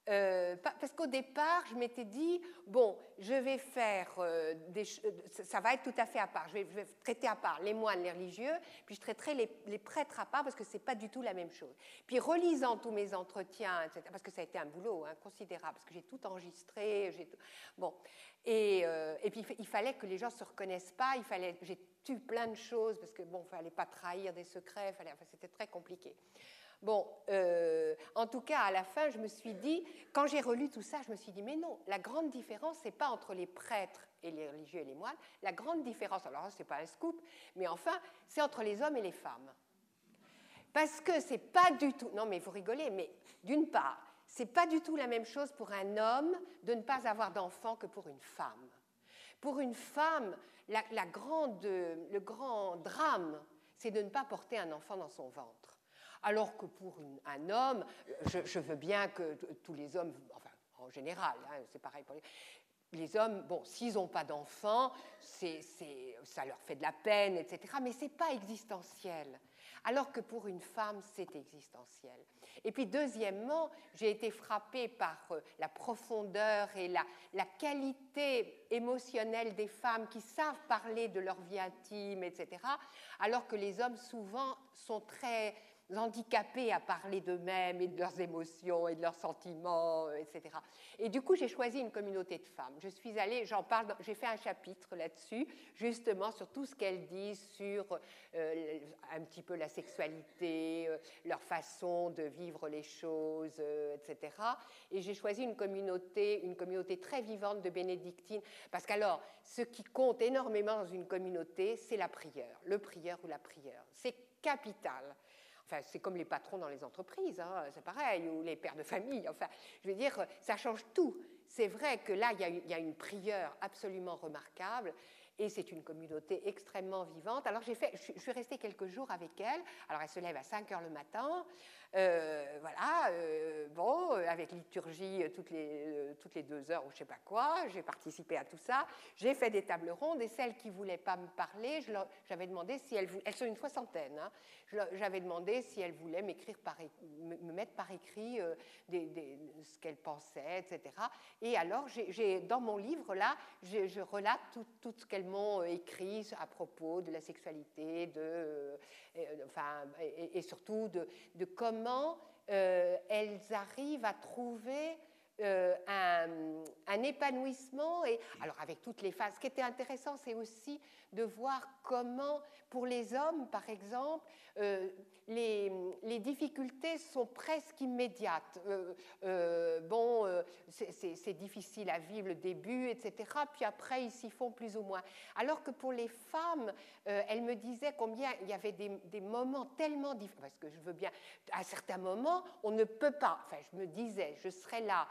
euh, parce qu'au départ, je m'étais dit, bon, je vais faire euh, des ça va être tout à fait à part. Je vais, traiter à part les moines, les religieux, puis je traiterai les, prêtres à part parce que c'est pas du tout la même chose. Puis relisant tous mes entretiens, parce que ça a été un boulot hein, considérable, parce que j'ai tout enregistré, j'ai bon, et, euh, puis il fallait que les gens se reconnaissent pas, il fallait, j'ai tué plein de choses parce que bon, fallait pas trahir des secrets, fallait, enfin, c'était très compliqué. Bon, euh, en tout cas, à la fin, je me suis dit, quand j'ai relu tout ça, je me suis dit, mais non, la grande différence, c'est pas entre les prêtres et les religieux et les moines. La grande différence, alors c'est pas un scoop, mais enfin, c'est entre les hommes et les femmes. Parce que c'est pas du tout. Non, mais vous rigolez, mais d'une part, c'est pas du tout la même chose pour un homme de ne pas avoir d'enfant que pour une femme. Pour une femme, la grande, le grand drame, c'est de ne pas porter un enfant dans son ventre. Alors que pour un homme, je, veux bien que tous les hommes, enfin en général, hein, c'est pareil pour les, hommes, bon, s'ils n'ont pas d'enfants, ça leur fait de la peine, etc. Mais ce n'est pas existentiel. Alors que pour une femme, c'est existentiel. Et puis, deuxièmement, j'ai été frappée par euh, la profondeur et la, qualité émotionnelle des femmes qui savent parler de leur vie intime, etc. Alors que les hommes, souvent, sont très handicapés à parler d'eux-mêmes et de leurs émotions et de leurs sentiments, euh, etc. Et du coup, j'ai choisi une communauté de femmes. Je suis allée, j'en parle, j'ai fait un chapitre là-dessus, justement sur tout ce qu'elles disent sur euh, un petit peu la sexualité, euh, leur façon de vivre les choses, etc. Et j'ai choisi une communauté, une communauté très vivante de bénédictines, parce qu'alors, ce qui compte énormément dans une communauté, c'est la prière, le prieur ou la prière. C'est capital. Enfin, c'est comme les patrons dans les entreprises, hein, c'est pareil, ou les pères de famille. Enfin, je veux dire, ça change tout. C'est vrai que là, il y, a une prieure absolument remarquable et c'est une communauté extrêmement vivante. Alors, j'ai fait, je, suis restée quelques jours avec elle. Alors, elle se lève à 5 heures le matin. Euh, voilà, euh, bon, euh, avec liturgie toutes les, toutes les deux heures ou je sais pas quoi, j'ai participé à tout ça. J'ai fait des tables rondes et celles qui voulaient pas me parler, j'avais demandé si elles, elles sont une soixantaine, hein, j'avais demandé si elles voulaient m'écrire par, me mettre par écrit ce qu'elles pensaient, etc. Et alors, j'ai, dans mon livre là, je relate tout, ce qu'elles m'ont écrit à propos de la sexualité, de, enfin, et, et surtout de, de comment euh, elles arrivent à trouver euh, un, épanouissement. Et, alors avec toutes les phases, ce qui était intéressant, c'est aussi de voir comment, pour les hommes, par exemple, euh, les, difficultés sont presque immédiates. Euh, euh, bon, c'est difficile à vivre le début, etc. Puis après, ils s'y font plus ou moins. Alors que pour les femmes, elle me disait combien il y avait des, moments tellement difficiles, parce que je veux bien, à certains moments, on ne peut pas, enfin, je me disais, je serais là,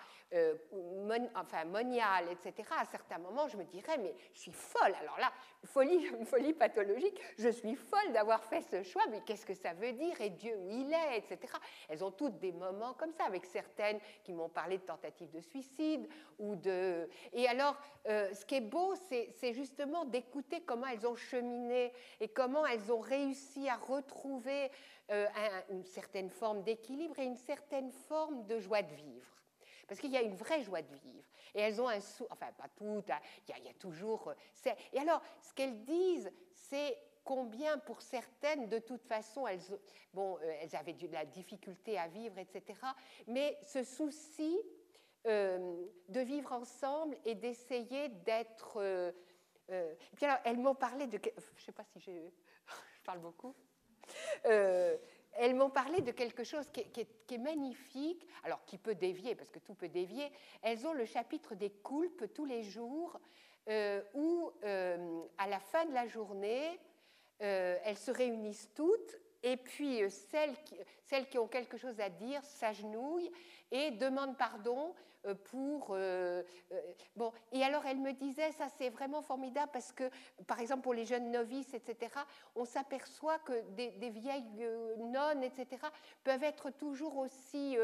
enfin, moniale, etc. À certains moments, je me dirais, mais je suis folle. Alors là, folie, folie pathologique, je suis folle d'avoir fait ce choix, mais qu'est-ce que ça veut dire? Et Dieu où il est, etc. Elles ont toutes des moments comme ça, avec certaines qui m'ont parlé de tentatives de suicide ou de. Et alors, euh, ce qui est beau, c'est justement d'écouter comment elles ont cheminé et comment elles ont réussi à retrouver euh, une certaine forme d'équilibre et une certaine forme de joie de vivre. Parce qu'il y a une vraie joie de vivre. Et elles ont un sou, enfin pas toutes, hein, il y, a, toujours. Euh, et alors, ce qu'elles disent, c'est combien pour certaines, de toute façon, elles, bon, euh, elles avaient de la difficulté à vivre, etc. Mais ce souci euh, de vivre ensemble et d'essayer d'être. Euh, puis alors, elles m'ont parlé de. Je sais pas si je, parle beaucoup. elles m'ont parlé de quelque chose qui est, magnifique, alors qui peut dévier, parce que tout peut dévier. Elles ont le chapitre des coulpes tous les jours, où à la fin de la journée, euh, elles se réunissent toutes et puis euh, celles qui, celles qui, ont quelque chose à dire s'agenouillent et demandent pardon pour... Euh, bon, et alors elle me disait, ça c'est vraiment formidable parce que, par exemple, pour les jeunes novices, etc., on s'aperçoit que des, vieilles nonnes, etc., peuvent être toujours aussi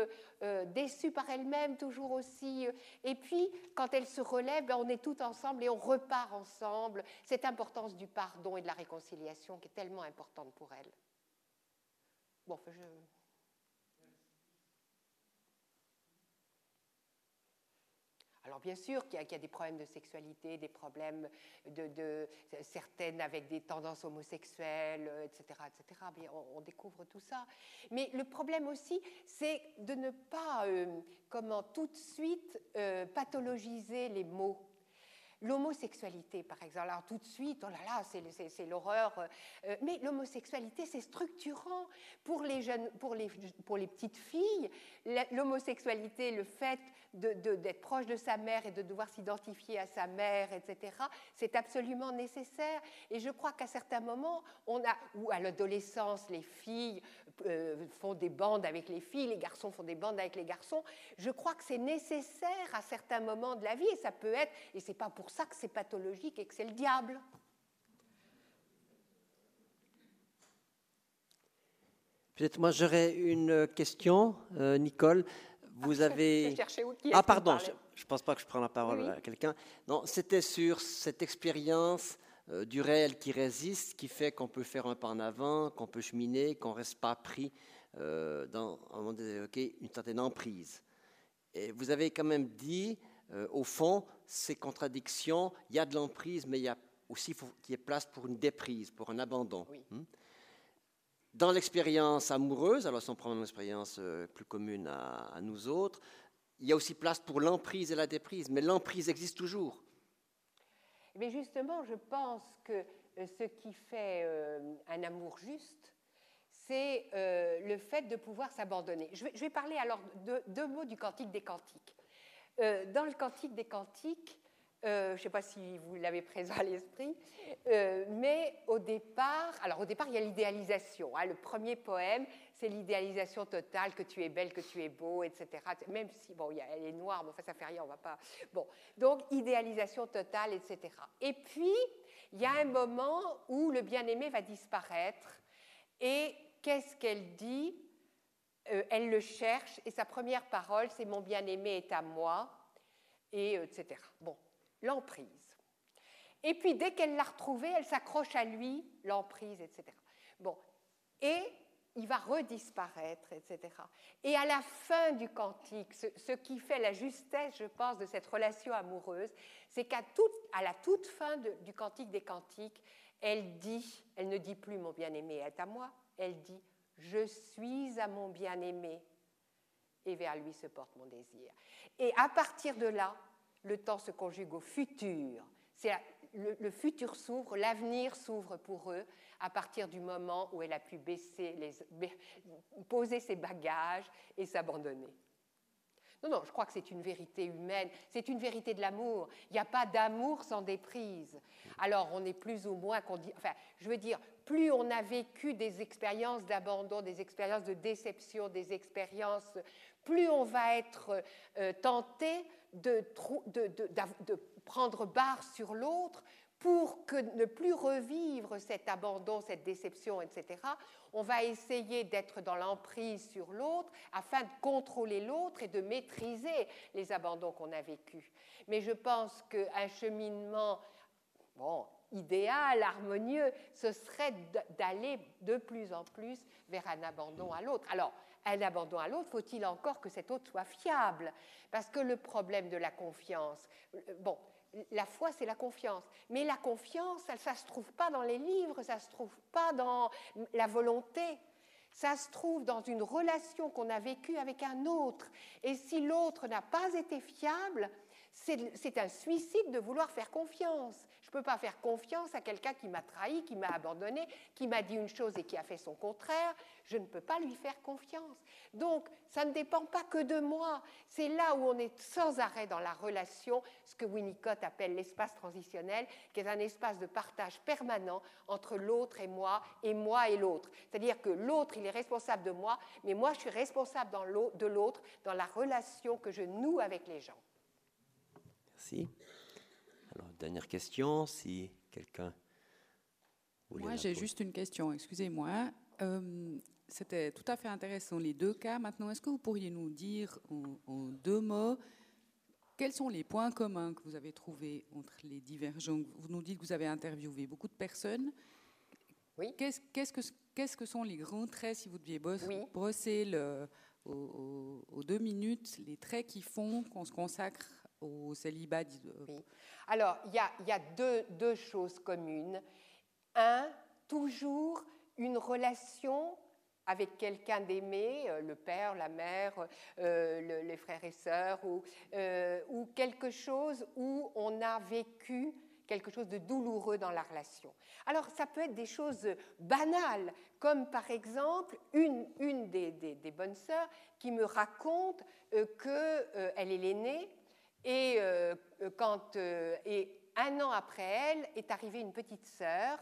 déçues par elles-mêmes, toujours aussi... et puis, quand elles se relèvent, ben, on est tout ensemble et on repart ensemble. Cette importance du pardon et de la réconciliation qui est tellement importante pour elles. Bon, je... Alors bien sûr qu'il y, a des problèmes de sexualité, des problèmes de, certaines avec des tendances homosexuelles, etc., etc. on, découvre tout ça. Mais le problème aussi, c'est de ne pas, euh, comment tout de suite euh, pathologiser les mots L'homosexualité, par exemple, alors tout de suite, oh là là, c'est l'horreur. Euh, mais l'homosexualité, c'est structurant pour les jeunes, pour les petites filles. L'homosexualité, le fait d'être proche de sa mère et de devoir s'identifier à sa mère, etc., c'est absolument nécessaire. Et je crois qu'à certains moments, on a, ou à l'adolescence, les filles euh, font des bandes avec les filles, les garçons font des bandes avec les garçons. Je crois que c'est nécessaire à certains moments de la vie, et ça peut être, et c'est pas pour ça que c'est pathologique et que c'est le diable. Peut-être moi j'aurais une question, euh, Nicole. Vous avez. ah pardon, je ne pense pas que je prends la parole à quelqu'un. Non, c'était sur cette expérience euh, du réel qui résiste, qui fait qu'on peut faire un pas en avant, qu'on peut cheminer, qu'on ne reste pas pris euh, dans un une certaine emprise. Et vous avez quand même dit, euh, au fond, ces contradictions, il y a de l'emprise, mais il y a aussi qu'il y ait place pour une déprise, pour un abandon. Hmm? Dans l'expérience amoureuse, alors si on prend une expérience plus commune à, à nous autres, il y a aussi place pour l'emprise et la déprise, mais l'emprise existe toujours. Mais justement, je pense que euh, ce qui fait euh, un amour juste, c'est euh, le fait de pouvoir s'abandonner. Je, vais, parler alors de deux mots du Cantique des Cantiques. Dans le Cantique des Cantiques, je ne sais pas si vous l'avez présent à l'esprit, mais au départ, alors au départ, il y a l'idéalisation. Hein. le premier poème, c'est l'idéalisation totale, que tu es belle, que tu es beau, etc. Même si, bon, elle est noire, mais enfin, ça fait rien, on va pas. Bon, donc, idéalisation totale, etc. Et puis, il y a un moment où le bien-aimé va disparaître, et qu'est-ce qu'elle dit? Euh, Elle le cherche, et sa première parole, c'est Mon bien-aimé est à moi, et euh, etc. Bon, l'emprise. Et puis, dès qu'elle l'a retrouvé, elle s'accroche à lui, l'emprise, etc. Bon, et il va redisparaître, etc. Et à la fin du cantique, ce, qui fait la justesse, je pense, de cette relation amoureuse, c'est qu'à à la toute fin du cantique des cantiques, elle dit, elle ne dit plus mon bien-aimé est à moi, elle dit je suis à mon bien-aimé et vers lui se porte mon désir. Et à partir de là, le temps se conjugue au futur. Le, futur s'ouvre, l'avenir s'ouvre pour eux à partir du moment où elle a pu baisser poser ses bagages et s'abandonner. Non, non, je crois que c'est une vérité humaine, c'est une vérité de l'amour. Il n'y a pas d'amour sans déprise. Alors, on est plus ou moins, enfin, je veux dire, plus on a vécu des expériences d'abandon, des expériences de déception, des expériences, plus on va être euh, tenté de, prendre barre sur l'autre pour que ne plus revivre cet abandon, cette déception, etc., on va essayer d'être dans l'emprise sur l'autre afin de contrôler l'autre et de maîtriser les abandons qu'on a vécus. Mais je pense qu'un cheminement bon, idéal, harmonieux, ce serait d'aller de plus en plus vers un abandon à l'autre. Alors, un abandon à l'autre, faut-il encore que cet autre soit fiable? Parce que le problème de la confiance, bon, la foi, c'est la confiance. Mais la confiance, ça ne se trouve pas dans les livres, ça ne se trouve pas dans la volonté. Ça se trouve dans une relation qu'on a vécue avec un autre. Et si l'autre n'a pas été fiable, c'est un suicide de vouloir faire confiance. Je ne peux pas faire confiance à quelqu'un qui m'a trahi, qui m'a abandonné, qui m'a dit une chose et qui a fait son contraire. Je ne peux pas lui faire confiance. Donc, ça ne dépend pas que de moi. C'est là où on est sans arrêt dans la relation, ce que Winnicott appelle l'espace transitionnel, qui est un espace de partage permanent entre l'autre et moi, et moi et l'autre. C'est-à-dire que l'autre, il est responsable de moi, mais moi, je suis responsable de l'autre dans la relation que je noue avec les gens. Merci. Alors, dernière question, si quelqu'un Moi, j'ai juste une question, excusez-moi. Euh, c'était tout à fait intéressant les deux cas. Maintenant, est-ce que vous pourriez nous dire en, deux mots quels sont les points communs que vous avez trouvés entre les divergents? Vous nous dites que vous avez interviewé beaucoup de personnes. Oui. Qu'est-ce, que, qu'est-ce que sont les grands traits, si vous deviez brosser le, aux, deux minutes, les traits qui font qu'on se consacre au célibat oui. Alors, il y a, deux, choses communes. Un, toujours une relation avec quelqu'un d'aimé, euh, le père, la mère, euh, les frères et sœurs, ou, euh, quelque chose où on a vécu quelque chose de douloureux dans la relation. Alors ça peut être des choses banales, comme par exemple une, des bonnes sœurs qui me raconte qu'elle est l'aînée et, euh, quand, euh, et un an après elle est arrivée une petite sœur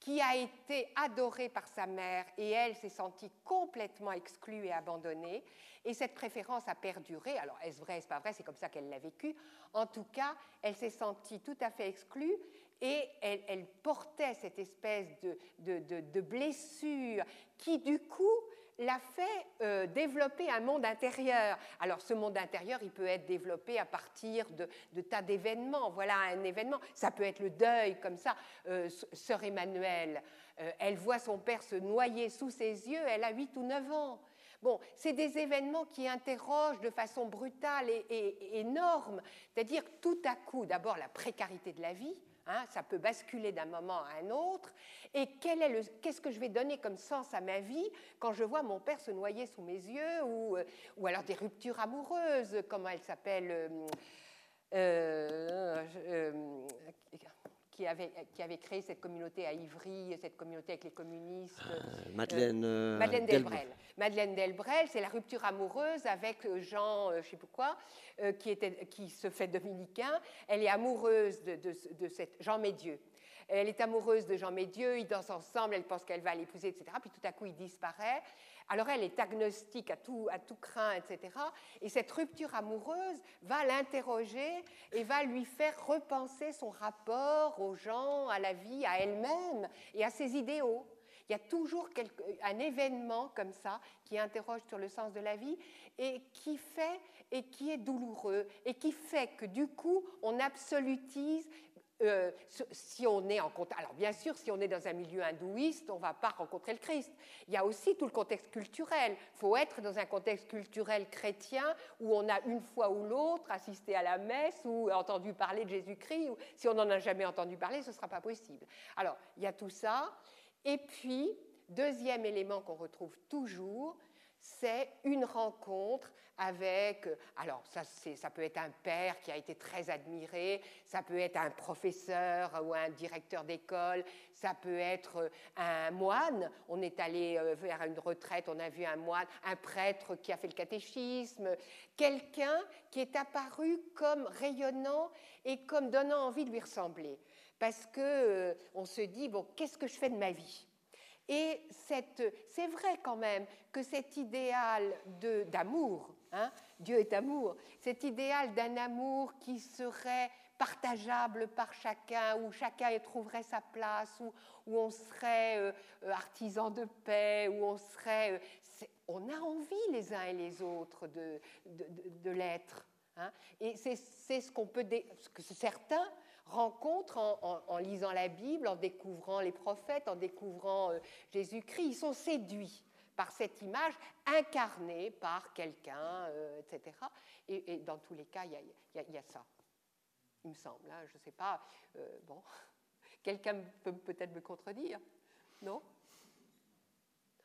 qui a été adorée par sa mère et elle s'est sentie complètement exclue et abandonnée. Et cette préférence a perduré. Alors, est-ce vrai, est-ce pas vrai? C'est comme ça qu'elle l'a vécu. En tout cas, elle s'est sentie tout à fait exclue et elle, portait cette espèce de, blessure qui, du coup, l'a fait euh, développer un monde intérieur. Alors ce monde intérieur, il peut être développé à partir de, tas d'événements. Voilà un événement. Ça peut être le deuil, comme ça. Euh, sœur Emmanuelle, euh, elle voit son père se noyer sous ses yeux, elle a 8 ou 9 ans. Bon, c'est des événements qui interrogent de façon brutale et, et énorme. C'est-à-dire tout à coup, d'abord la précarité de la vie, Hein, ça peut basculer d'un moment à un autre. Et qu'est-ce que je vais donner comme sens à ma vie quand je vois mon père se noyer sous mes yeux ou, euh, ou alors des ruptures amoureuses, comment elle s'appelle euh, euh, qui avait, qui avait créé cette communauté à Ivry, cette communauté avec les communistes. Euh, Madeleine, euh, Madeleine Delbrel. Madeleine Delbrel, c'est la rupture amoureuse avec euh, Jean, je ne sais plus quoi, qui, était, qui se fait dominicain. Elle est amoureuse de, de, de cette Jean Médieu. Elle est amoureuse de Jean Médieu, ils dansent ensemble, elle pense qu'elle va l'épouser, etc. Puis tout à coup, il disparaît. Alors elle est agnostique à tout, à tout craint, etc. Et cette rupture amoureuse va l'interroger et va lui faire repenser son rapport aux gens, à la vie, à elle-même et à ses idéaux. Il y a toujours un événement comme ça qui interroge sur le sens de la vie et qui fait et qui est douloureux et qui fait que du coup on absolutise euh, si on est en contact. Alors bien sûr, si on est dans un milieu hindouiste, on ne va pas rencontrer le Christ. Il y a aussi tout le contexte culturel. Il faut être dans un contexte culturel chrétien où on a une fois ou l'autre assisté à la messe ou entendu parler de Jésus-Christ. Si on n'en a jamais entendu parler, ce ne sera pas possible. Alors, il y a tout ça. Et puis, deuxième élément qu'on retrouve toujours, c'est une rencontre avec, euh, alors ça, peut être un père qui a été très admiré, ça peut être un professeur ou un directeur d'école, ça peut être euh, un moine, on est allé euh, vers une retraite, on a vu un moine, un prêtre qui a fait le catéchisme, quelqu'un qui est apparu comme rayonnant et comme donnant envie de lui ressembler. Parce que on se dit, bon, qu'est-ce que je fais de ma vie? Et c'est vrai quand même que cet idéal d'amour, hein, Dieu est amour, cet idéal d'un amour qui serait partageable par chacun, où chacun y trouverait sa place, où, on serait euh, artisan de paix, où on serait... Euh, on a envie les uns et les autres de, l'être. Hein. Et c'est ce qu'on peut... Ce que certains rencontrent en, lisant la Bible, en découvrant les prophètes, en découvrant euh, Jésus-Christ. Ils sont séduits par cette image incarnée par quelqu'un, euh, etc. Et, dans tous les cas, il y, a, ça, il me semble. Hein, je ne sais pas. Euh, bon, quelqu'un peut peut-être me contredire, non?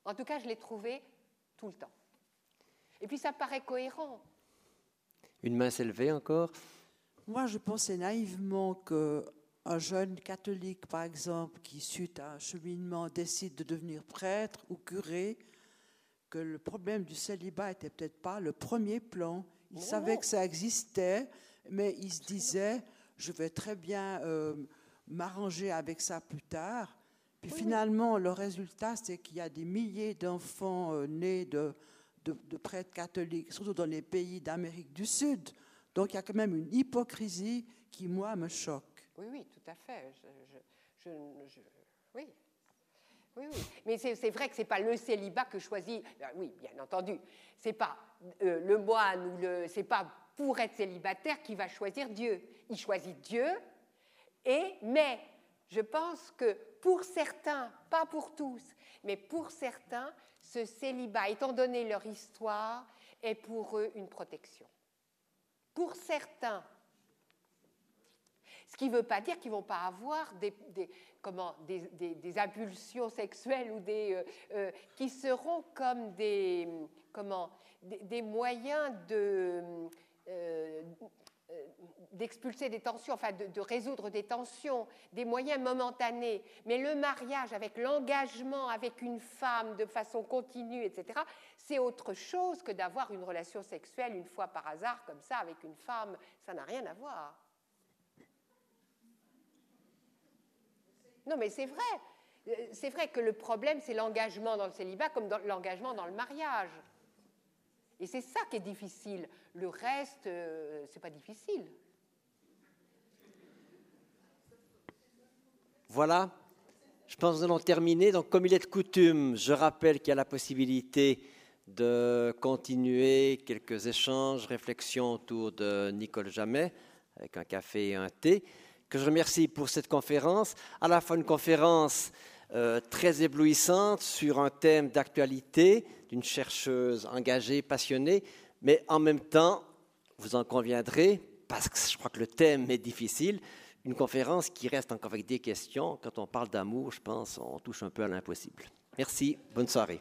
En tout cas, je l'ai trouvé tout le temps. Et puis ça paraît cohérent. Une main s'est encore? Moi, je pensais naïvement que un jeune catholique, par exemple, qui, suite à un cheminement, décide de devenir prêtre ou curé, que le problème du célibat n'était peut-être pas le premier plan. Il savait que ça existait, mais il se disait, je vais très bien euh, m'arranger avec ça plus tard. Puis finalement, le résultat, c'est qu'il y a des milliers d'enfants euh, nés de, de, prêtres catholiques, surtout dans les pays d'Amérique du Sud. Donc il y a quand même une hypocrisie qui, moi, me choque. Oui, oui, tout à fait. oui. Oui. Mais c'est vrai que ce n'est pas le célibat que choisit. Ben oui, bien entendu. Ce n'est pas euh, le moine ou le. C'est pas pour être célibataire qui va choisir Dieu. Il choisit Dieu, et, mais je pense que pour certains, pas pour tous, mais pour certains, ce célibat, étant donné leur histoire, est pour eux une protection. Pour certains, ce qui ne veut pas dire qu'ils ne vont pas avoir des, comment, des, impulsions sexuelles ou des, euh, euh, qui seront comme des, comment, des, moyens de, euh, d'expulser des tensions, enfin de, résoudre des tensions, des moyens momentanés. Mais le mariage avec l'engagement avec une femme de façon continue, etc., c'est autre chose que d'avoir une relation sexuelle une fois par hasard comme ça avec une femme. Ça n'a rien à voir. Non, mais c'est vrai. C'est vrai que le problème, c'est l'engagement dans le célibat comme l'engagement dans le mariage. Et c'est ça qui est difficile. Le reste, euh, c'est pas difficile. Voilà, je pense que nous allons terminer. Donc, comme il est de coutume, je rappelle qu'il y a la possibilité de continuer quelques échanges, réflexions autour de Nicole Jamais, avec un café et un thé, que je remercie pour cette conférence, à la fois une conférence euh, très éblouissante sur un thème d'actualité d'une chercheuse engagée, passionnée, mais en même temps, vous en conviendrez, parce que je crois que le thème est difficile, une conférence qui reste encore avec des questions. Quand on parle d'amour, je pense, on touche un peu à l'impossible. Merci, bonne soirée.